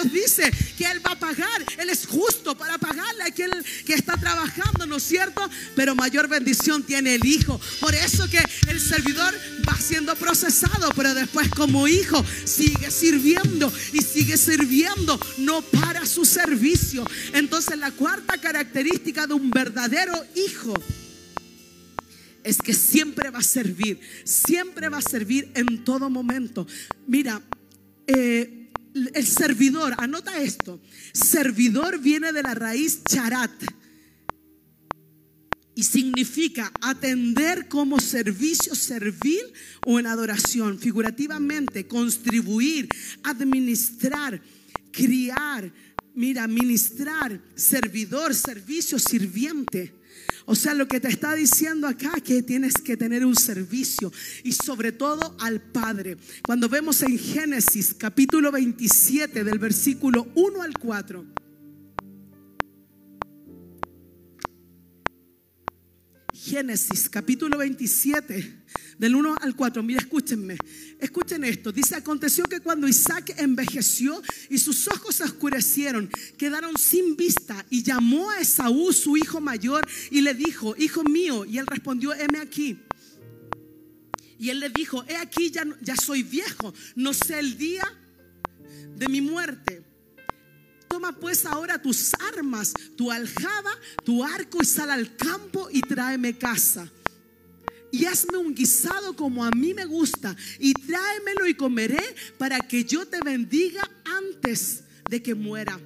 Pero mayor bendición tiene el hijo. Por eso que el servidor va siendo procesado, pero después como hijo sigue sirviendo y sigue sirviendo, no para su servicio. Entonces la cuarta característica de un verdadero hijo es que siempre va a servir, siempre va a servir en todo momento. Mira, eh, el servidor, anota esto, servidor viene de la raíz charat y significa atender como servicio servil o en adoración. Figurativamente, contribuir, administrar, criar, mira, ministrar, servidor, servicio, sirviente. O sea, lo que te está diciendo acá que tienes que tener un servicio y sobre todo al Padre. Cuando vemos en Génesis capítulo 27 del versículo 1 al 4. Génesis capítulo 27 del 1 al 4. Mira, escúchenme. Escuchen esto. Dice, aconteció que cuando Isaac envejeció y sus ojos se oscurecieron, quedaron sin vista y llamó a Esaú, su hijo mayor, y le dijo, hijo mío. Y él respondió, heme aquí. Y él le dijo, he aquí, ya, ya soy viejo, no sé el día de mi muerte. Toma pues ahora tus armas, tu aljaba, tu arco y sal al campo y tráeme casa. Y hazme un guisado como a mí me gusta y tráemelo y comeré para que yo te bendiga antes de que muera.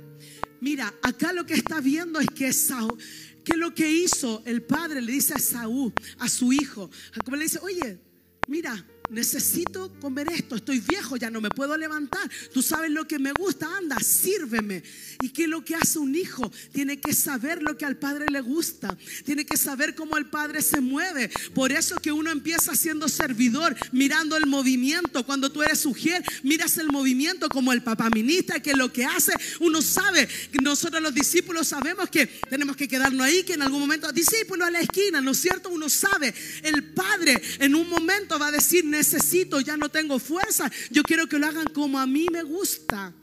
Mira, acá lo que está viendo es que Saúl, que lo que hizo el padre le dice a Saúl, a su hijo, como le dice, oye, mira, necesito comer esto, estoy viejo, ya no me puedo levantar. Tú sabes lo que me gusta, anda, sírveme. ¿Y qué es lo que hace un hijo? Tiene que saber lo que al padre le gusta, tiene que saber cómo el padre se mueve. Por eso que uno empieza siendo servidor, mirando el movimiento. Cuando tú eres sujer, miras el movimiento como el papá ministra, que lo que hace, uno sabe, nosotros los discípulos sabemos que tenemos que quedarnos ahí, que en algún momento, discípulo a la esquina, ¿no es cierto? Uno sabe, el padre en un momento va a decir, necesito, ya no tengo fuerza. Yo quiero que lo hagan como a mí me gusta.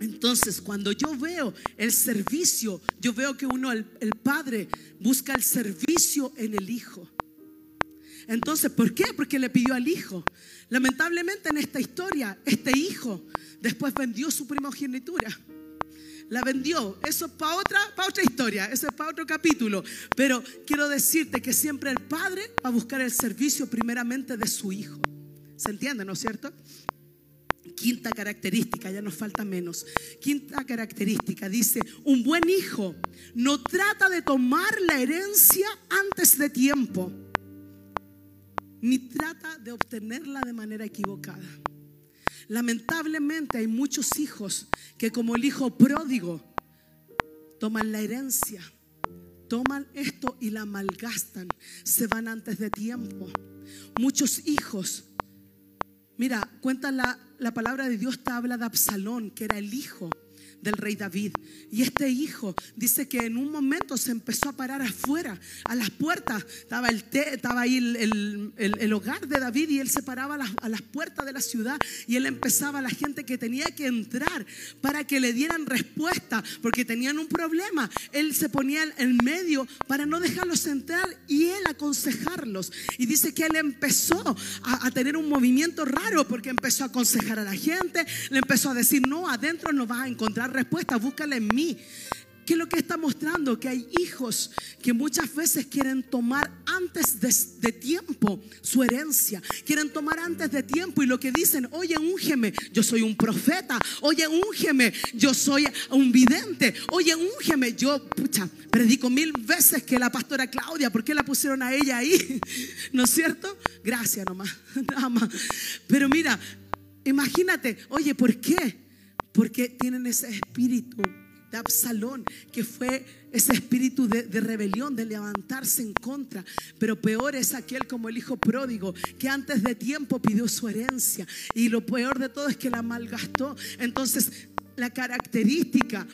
Entonces, cuando yo veo el servicio, yo veo que uno, el, el, padre, busca el servicio en el hijo. Entonces, ¿por qué? Porque le pidió al hijo. Lamentablemente en esta historia, este hijo después vendió su primogenitura la vendió. Eso es para otra, otra historia, eso es para otro capítulo. Pero quiero decirte que siempre el padre va a buscar el servicio primeramente de su hijo. ¿Se entiende, no es cierto? Quinta característica, ya nos falta menos. Quinta característica dice, un buen hijo no trata de tomar la herencia antes de tiempo, ni trata de obtenerla de manera equivocada. Lamentablemente hay muchos hijos que como el hijo pródigo toman la herencia, toman esto y la malgastan, se van antes de tiempo. Muchos hijos, mira, cuenta la, la palabra de Dios, te habla de Absalón, que era el hijo del rey David. Y este hijo dice que en un momento se empezó a parar afuera, a las puertas. Estaba, el estaba ahí el, hogar de David y él se paraba a las, a puertas de la ciudad y él empezaba a la gente que tenía que entrar para que le dieran respuesta, porque tenían un problema. Él se ponía en medio para no dejarlos entrar y él aconsejarlos. Y dice que él empezó a, a tener un movimiento raro porque empezó a aconsejar a la gente, le empezó a decir, no, adentro no vas a encontrar respuesta, búscala en mí. ¿Qué es lo que está mostrando? Que hay hijos que muchas veces quieren tomar antes de, tiempo su herencia. Quieren tomar antes de tiempo y lo que dicen, oye, úngeme, yo soy un profeta. Oye, úngeme, yo soy un vidente. Oye, úngeme, yo, pucha, predico mil veces que la pastora Claudia, ¿por qué la pusieron a ella ahí? ¿No es cierto? Gracias nomás, nada más. Pero mira, imagínate, oye, ¿por qué? Porque tienen ese espíritu de Absalón, que fue ese espíritu de, rebelión, de levantarse en contra. Pero peor es aquel como el hijo pródigo, que antes de tiempo pidió su herencia. Y lo peor de todo es que la malgastó. Entonces, la característica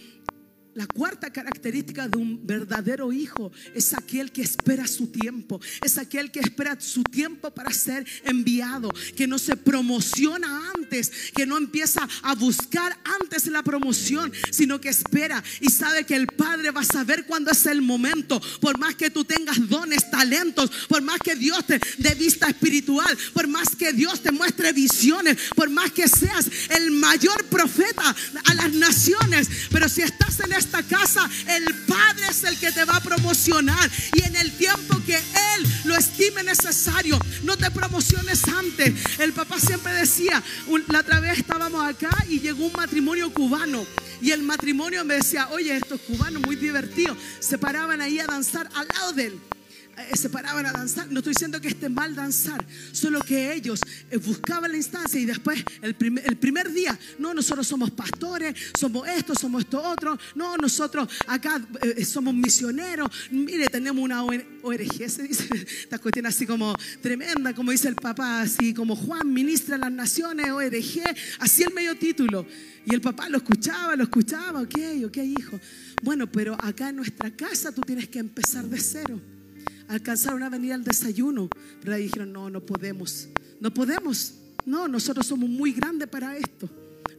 la cuarta característica de un verdadero hijo es aquel que espera su tiempo, es aquel que espera su tiempo para ser enviado, que no se promociona antes, que no empieza a buscar antes la promoción, sino que espera y sabe que el Padre va a saber cuándo es el momento, por más que tú tengas dones, talentos, por más que Dios te dé vista espiritual, por más que Dios te muestre visiones, por más que seas el mayor profeta a las naciones, pero si estás en esta casa, el Padre es el que te va a promocionar. Y en el tiempo que Él lo estime necesario, no te promociones antes. El papá siempre decía, la otra vez estábamos acá y llegó un matrimonio cubano. Y el matrimonio me decía, oye, estos cubanos muy divertidos, se paraban ahí a danzar al lado de él. Eh, se paraban a danzar. No estoy diciendo que esté mal danzar, solo que ellos eh, buscaban la instancia y después el primer, el primer día, no, nosotros somos pastores, somos esto, somos esto otro, no, nosotros acá eh, somos misioneros, mire, tenemos una ORG, se dice, esta cuestión así como tremenda, como dice el papá, así como Juan, ministra de las naciones, ORG, así el medio título. Y el papá lo escuchaba, lo escuchaba, ok, ok, hijo. Bueno, pero acá en nuestra casa tú tienes que empezar de cero. Alcanzaron a venir al desayuno, pero ahí dijeron, no, no podemos, no podemos, no, nosotros somos muy grandes para esto,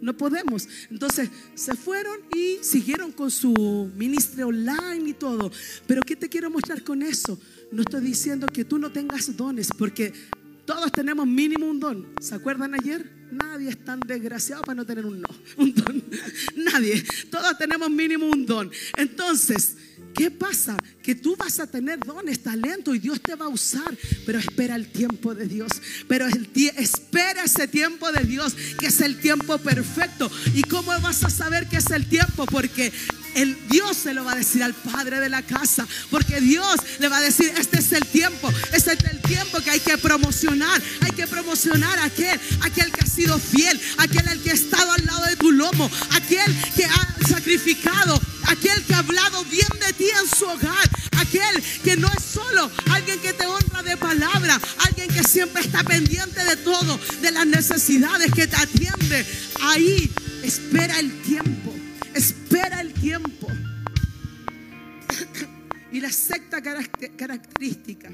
no podemos. Entonces se fueron y siguieron con su ministro online y todo. Pero ¿qué te quiero mostrar con eso? No estoy diciendo que tú no tengas dones, porque todos tenemos mínimo un don. ¿Se acuerdan ayer? Nadie es tan desgraciado para no tener un no, un don. Nadie. Todos tenemos mínimo un don. Entonces, ¿qué pasa? Que tú vas a tener dones, talento y Dios te va a usar, pero espera el tiempo de Dios. Pero el espera ese tiempo de Dios, que es el tiempo perfecto. ¿Y cómo vas a saber que es el tiempo? Porque el Dios se lo va a decir al padre de la casa, porque Dios le va a decir, este es el tiempo, este es el tiempo que hay que promocionar, hay que promocionar a aquel, aquel que ha sido fiel, aquel el que ha estado al lado de tu lomo, aquel que ha sacrificado, aquel que ha hablado bien de ti en su hogar, aquel que no es solo alguien que te honra de palabra, alguien que siempre está pendiente de todo, de las necesidades que te atiende. Ahí espera el tiempo espera el tiempo. y la sexta característica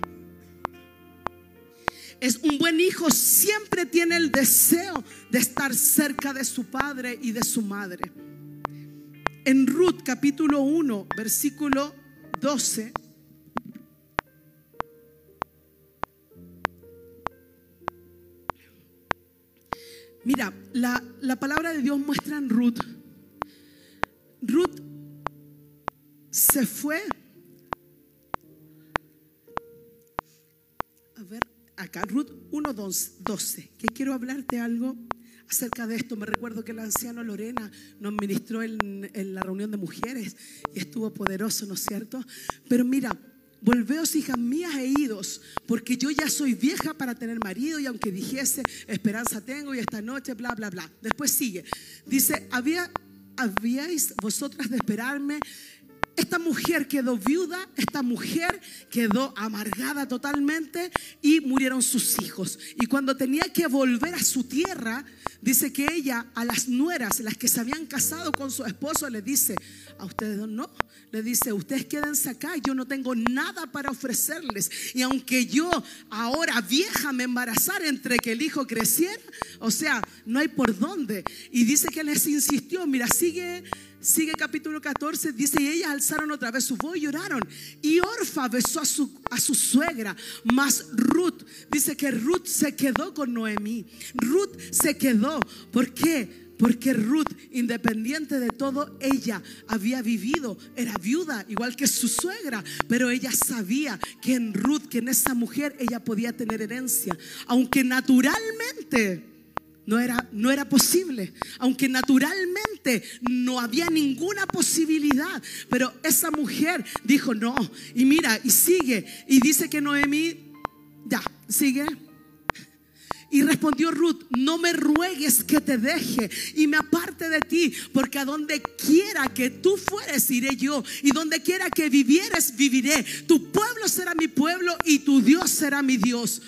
es un buen hijo siempre tiene el deseo de estar cerca de su padre y de su madre. En Ruth capítulo 1, versículo 12. Mira, la, la palabra de Dios muestra en Ruth Ruth se fue. A ver, acá, Ruth 1.12, que quiero hablarte algo acerca de esto. Me recuerdo que el anciano Lorena nos ministró en, la reunión de mujeres y estuvo poderoso, ¿no es cierto? Pero mira, Volveos, hijas mías, e idos, porque yo ya soy vieja para tener marido y aunque dijese, esperanza tengo y esta noche, bla, bla, bla. Después sigue. Dice, había habíais vosotras de esperarme? Esta mujer quedó viuda, esta mujer quedó amargada totalmente y murieron sus hijos. Y cuando tenía que volver a su tierra, dice que ella a las nueras, las que se habían casado con su esposo, le dice, a ustedes no, le dice, ustedes quédense acá, yo no tengo nada para ofrecerles. Y aunque yo ahora vieja me embarazara entre que el hijo creciera, o sea, no hay por dónde. Y dice que les insistió, mira, sigue Sigue capítulo 14, dice, y ellas alzaron otra vez su voz y lloraron. Y Orfa besó a su, a su suegra, más Ruth, dice que Ruth se quedó con Noemí. Ruth se quedó. ¿Por qué? Porque Ruth, independiente de todo, ella había vivido, era viuda, igual que su suegra, pero ella sabía que en Ruth, que en esa mujer, ella podía tener herencia, aunque naturalmente no era, no era posible, aunque naturalmente no había ninguna posibilidad. Pero esa mujer dijo no. Y mira, y sigue. Y dice que Noemí, ya, sigue. Y respondió Ruth, no me ruegues que te deje y me aparte de ti, porque a donde quiera que tú fueres, iré yo. Y donde quiera que vivieres, viviré. Tu pueblo será mi pueblo y tu Dios será mi Dios.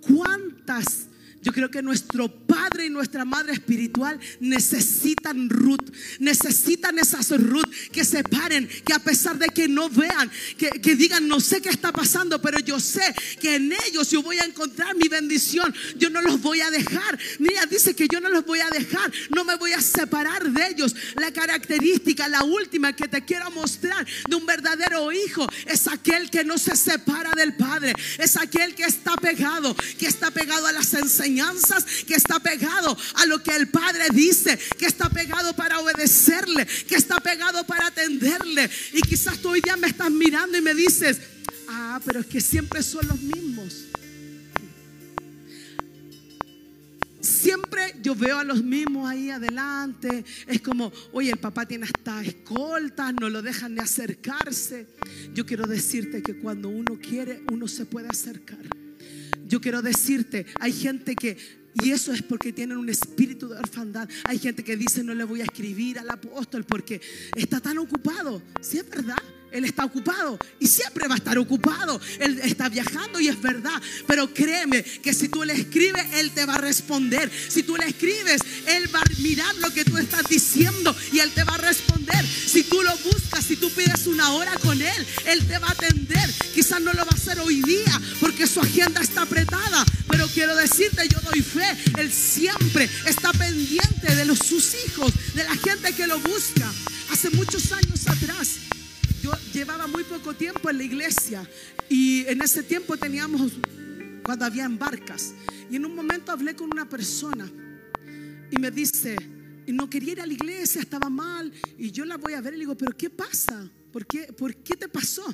¿Cuántas yo creo que nuestro padre y nuestra madre espiritual necesitan Ruth, necesitan esas Ruth que se paren, que a pesar de que no vean, que, digan, no sé qué está pasando, pero yo sé que en ellos yo voy a encontrar mi bendición. Yo no los voy a dejar. Mira, dice que yo no los voy a dejar, no me voy a separar de ellos. La característica, la última que te quiero mostrar de un verdadero hijo es aquel que no se separa del padre, es aquel que está pegado, que está pegado a las enseñanzas que está pegado a lo que el Padre dice, que está pegado para obedecerle, que está pegado para atenderle. Y quizás tú hoy día me estás mirando y me dices, ah, pero es que siempre son los mismos. Siempre yo veo a los mismos ahí adelante. Es como, oye, el papá tiene hasta escoltas, no lo dejan de acercarse. Yo quiero decirte que cuando uno quiere, uno se puede acercar. Yo quiero decirte, hay gente que y eso es porque tienen un espíritu de orfandad. Hay gente que dice no le voy a escribir al apóstol porque está tan ocupado. Si es verdad, él está ocupado y siempre va a estar ocupado. Él está viajando y es verdad. Pero créeme que si tú le escribes, Él te va a responder. Si tú le escribes, Él va a mirar lo que tú estás diciendo y Él te va a responder. Si tú lo buscas, si tú pides una hora con Él, Él te va a atender. Quizás no lo va a hacer hoy día porque su agenda está apretada. Pero quiero decirte, yo doy fe. Él siempre está pendiente de los, sus hijos, de la gente que lo busca. Hace muchos años atrás yo llevaba muy poco tiempo en la iglesia y en ese tiempo teníamos, cuando había barcas, y en un momento hablé con una persona y me dice, no quería ir a la iglesia, estaba mal, y yo la voy a ver y le digo, pero ¿qué pasa? ¿Por qué, ¿Por qué te pasó?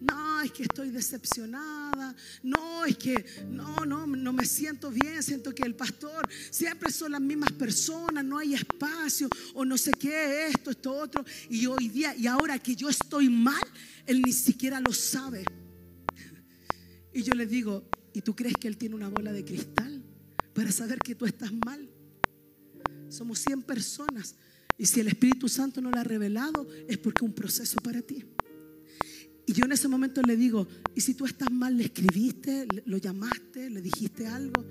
No, es que estoy decepcionada. No, es que no, no, no me siento bien. Siento que el pastor siempre son las mismas personas, no hay espacio o no sé qué, esto, esto, otro. Y hoy día, y ahora que yo estoy mal, él ni siquiera lo sabe. Y yo le digo, ¿y tú crees que él tiene una bola de cristal para saber que tú estás mal? Somos 100 personas. Y si el Espíritu Santo no lo ha revelado, es porque un proceso para ti. Y yo en ese momento le digo, ¿y si tú estás mal, le escribiste, lo llamaste, le dijiste algo?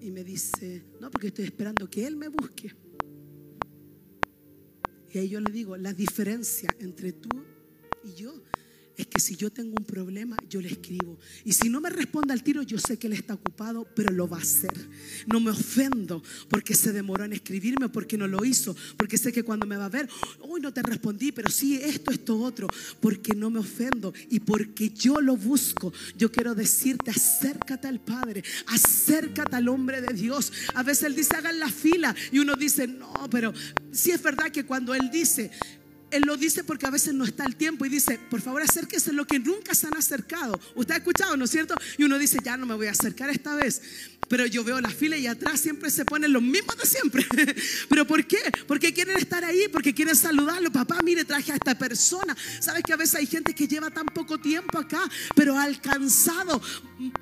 Y me dice, no, porque estoy esperando que él me busque. Y ahí yo le digo, la diferencia entre tú y yo es que si yo tengo un problema, yo le escribo. Y si no me responde al tiro, yo sé que él está ocupado, pero lo va a hacer. No me ofendo porque se demoró en escribirme, porque no lo hizo, porque sé que cuando me va a ver, hoy no te respondí, pero sí esto, esto, otro, porque no me ofendo y porque yo lo busco. Yo quiero decirte, acércate al Padre, acércate al hombre de Dios. A veces él dice, hagan la fila y uno dice, no, pero sí es verdad que cuando él dice, él lo dice porque a veces no está el tiempo y dice, por favor acérquese lo que nunca se han acercado. Usted ha escuchado, ¿no es cierto? Y uno dice, ya no me voy a acercar esta vez. Pero yo veo la fila y atrás siempre se ponen los mismos de siempre. ¿Pero por qué? Porque quieren estar ahí, porque quieren saludarlo. Papá, mire, traje a esta persona. ¿Sabes que a veces hay gente que lleva tan poco tiempo acá, pero ha alcanzado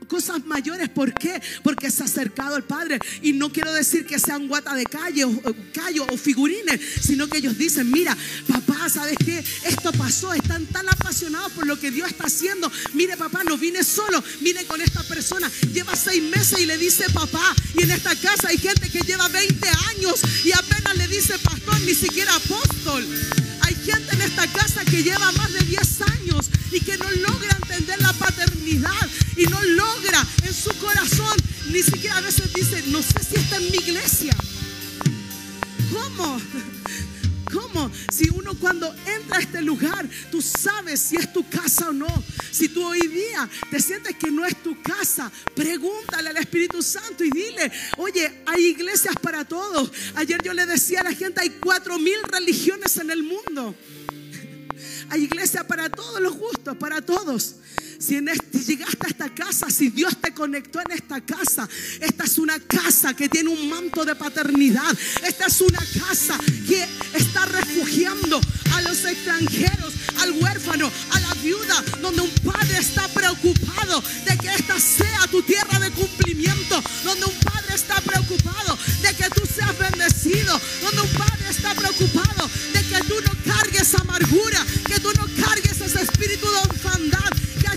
cosas mayores? ¿Por qué? Porque se ha acercado al Padre. Y no quiero decir que sean guata de calle o callo o figurines, sino que ellos dicen, mira, papá, ¿sabes qué? Esto pasó. Están tan apasionados por lo que Dios está haciendo. Mire, papá, no vine solo, vine con esta persona. Lleva seis meses y le dice papá. Y en esta casa hay gente que lleva 20 años y apenas le dice pastor, ni siquiera apóstol. Hay gente en esta casa que lleva más de 10 años y que no logra entender la paternidad y no logra en su corazón, ni siquiera a veces dice, no sé si está en mi iglesia. ¿Cómo? ¿Cómo? Si uno cuando entra a este lugar, tú sabes si es tu casa o no. Si tú hoy día te sientes que no es tu casa, pregúntale al Espíritu Santo y dile, oye, hay iglesias para todos. Ayer yo le decía a la gente, hay cuatro mil religiones en el mundo. Hay iglesia para todos los gustos, para todos. Si este, llegaste a esta casa, si Dios te conectó en esta casa, esta es una casa que tiene un manto de paternidad. Esta es una casa que está refugiando a los extranjeros, al huérfano, a la viuda, donde un padre está preocupado de que esta sea tu tierra de cumplimiento, donde un padre está preocupado de que tú seas bendecido, donde un padre está preocupado de cargues amargura, que tú no cargues ese espíritu de orfandad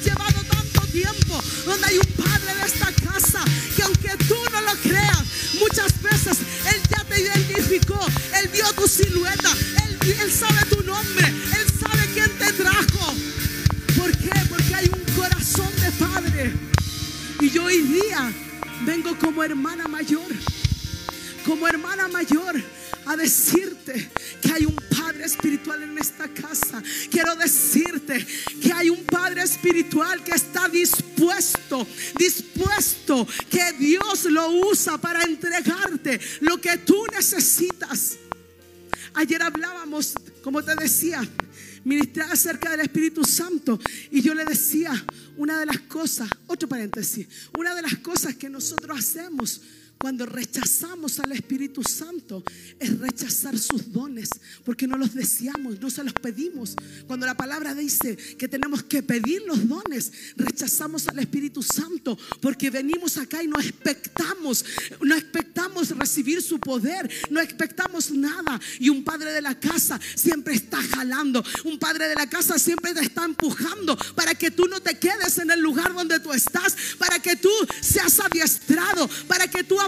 llevado tanto tiempo, donde hay un padre de esta casa que aunque tú no lo creas, muchas veces Él ya te identificó, Él vio tu silueta, él sabe tu nombre, Él sabe quién te trajo. ¿Por qué? Porque hay un corazón de padre. Y yo hoy día vengo como hermana mayor, como hermana mayor a decirte que hay un Padre espiritual en esta casa. Quiero decirte que hay un Padre espiritual que está dispuesto, dispuesto, que Dios lo usa para entregarte lo que tú necesitas. Ayer hablábamos, como te decía, ministrar acerca del Espíritu Santo y yo le decía una de las cosas, otro paréntesis, una de las cosas que nosotros hacemos Cuando rechazamos al Espíritu Santo es rechazar sus dones, porque no los deseamos, no se los pedimos. Cuando la palabra dice que tenemos que pedir los dones, rechazamos al Espíritu Santo, porque venimos acá y no expectamos, no expectamos recibir su poder, no expectamos nada. Y un padre de la casa siempre está jalando, un padre de la casa siempre te está empujando para que tú no te quedes en el lugar donde tú estás, para que tú seas adiestrado, para que tú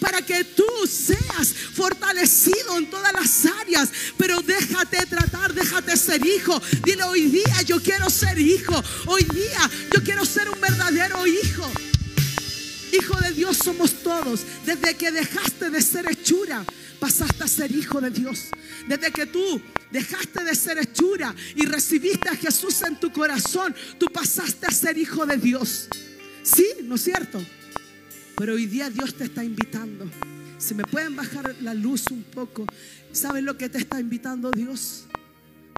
para que tú seas fortalecido en todas las áreas. Pero déjate tratar, déjate ser hijo. Dile hoy día yo quiero ser hijo. Hoy día yo quiero ser un verdadero hijo. Hijo de Dios somos todos. Desde que dejaste de ser hechura, pasaste a ser hijo de Dios. Desde que tú dejaste de ser hechura y recibiste a Jesús en tu corazón, tú pasaste a ser hijo de Dios. Sí, ¿no es cierto? Pero hoy día Dios te está invitando. Si me pueden bajar la luz un poco, ¿sabes lo que te está invitando Dios?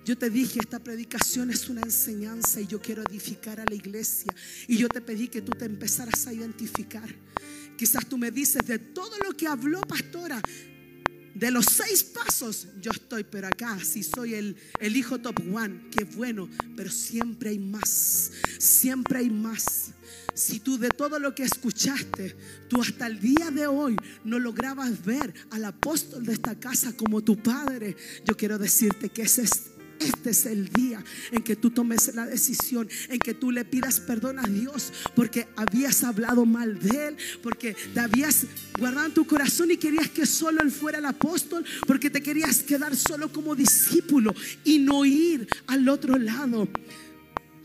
Yo te dije, esta predicación es una enseñanza y yo quiero edificar a la iglesia. Y yo te pedí que tú te empezaras a identificar. Quizás tú me dices de todo lo que habló pastora, de los seis pasos, yo estoy, pero acá, si soy el, el hijo top one, qué bueno, pero siempre hay más, siempre hay más. Si tú de todo lo que escuchaste, tú hasta el día de hoy no lograbas ver al apóstol de esta casa como tu padre, yo quiero decirte que ese es este es el día en que tú tomes la decisión, en que tú le pidas perdón a Dios porque habías hablado mal de Él, porque te habías guardado en tu corazón y querías que solo Él fuera el apóstol, porque te querías quedar solo como discípulo y no ir al otro lado.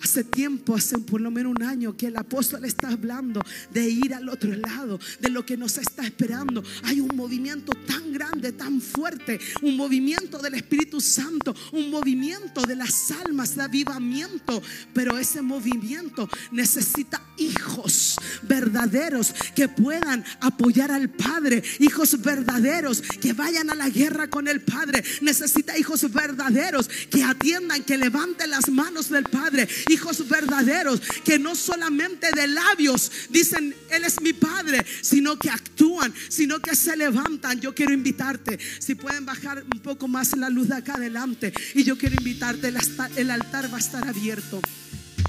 Hace tiempo, hace por lo menos un año, que el apóstol está hablando de ir al otro lado, de lo que nos está esperando. Hay un movimiento tan grande, tan fuerte, un movimiento del Espíritu Santo, un movimiento de las almas, de avivamiento. Pero ese movimiento necesita hijos verdaderos que puedan apoyar al Padre, hijos verdaderos que vayan a la guerra con el Padre. Necesita hijos verdaderos que atiendan, que levanten las manos del Padre hijos verdaderos que no solamente de labios dicen, Él es mi Padre, sino que actúan, sino que se levantan. Yo quiero invitarte, si pueden bajar un poco más la luz de acá adelante, y yo quiero invitarte, el altar va a estar abierto.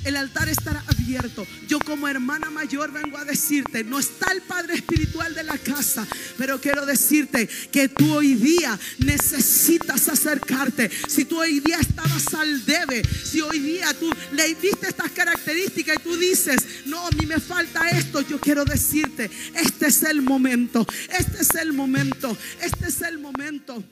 El altar estará abierto. Yo como hermana mayor vengo a decirte, no está el Padre Espiritual de la casa, pero quiero decirte que tú hoy día necesitas acercarte. Si tú hoy día estabas al debe, si hoy día tú le diste estas características y tú dices, no, a mí me falta esto, yo quiero decirte, este es el momento, este es el momento, este es el momento.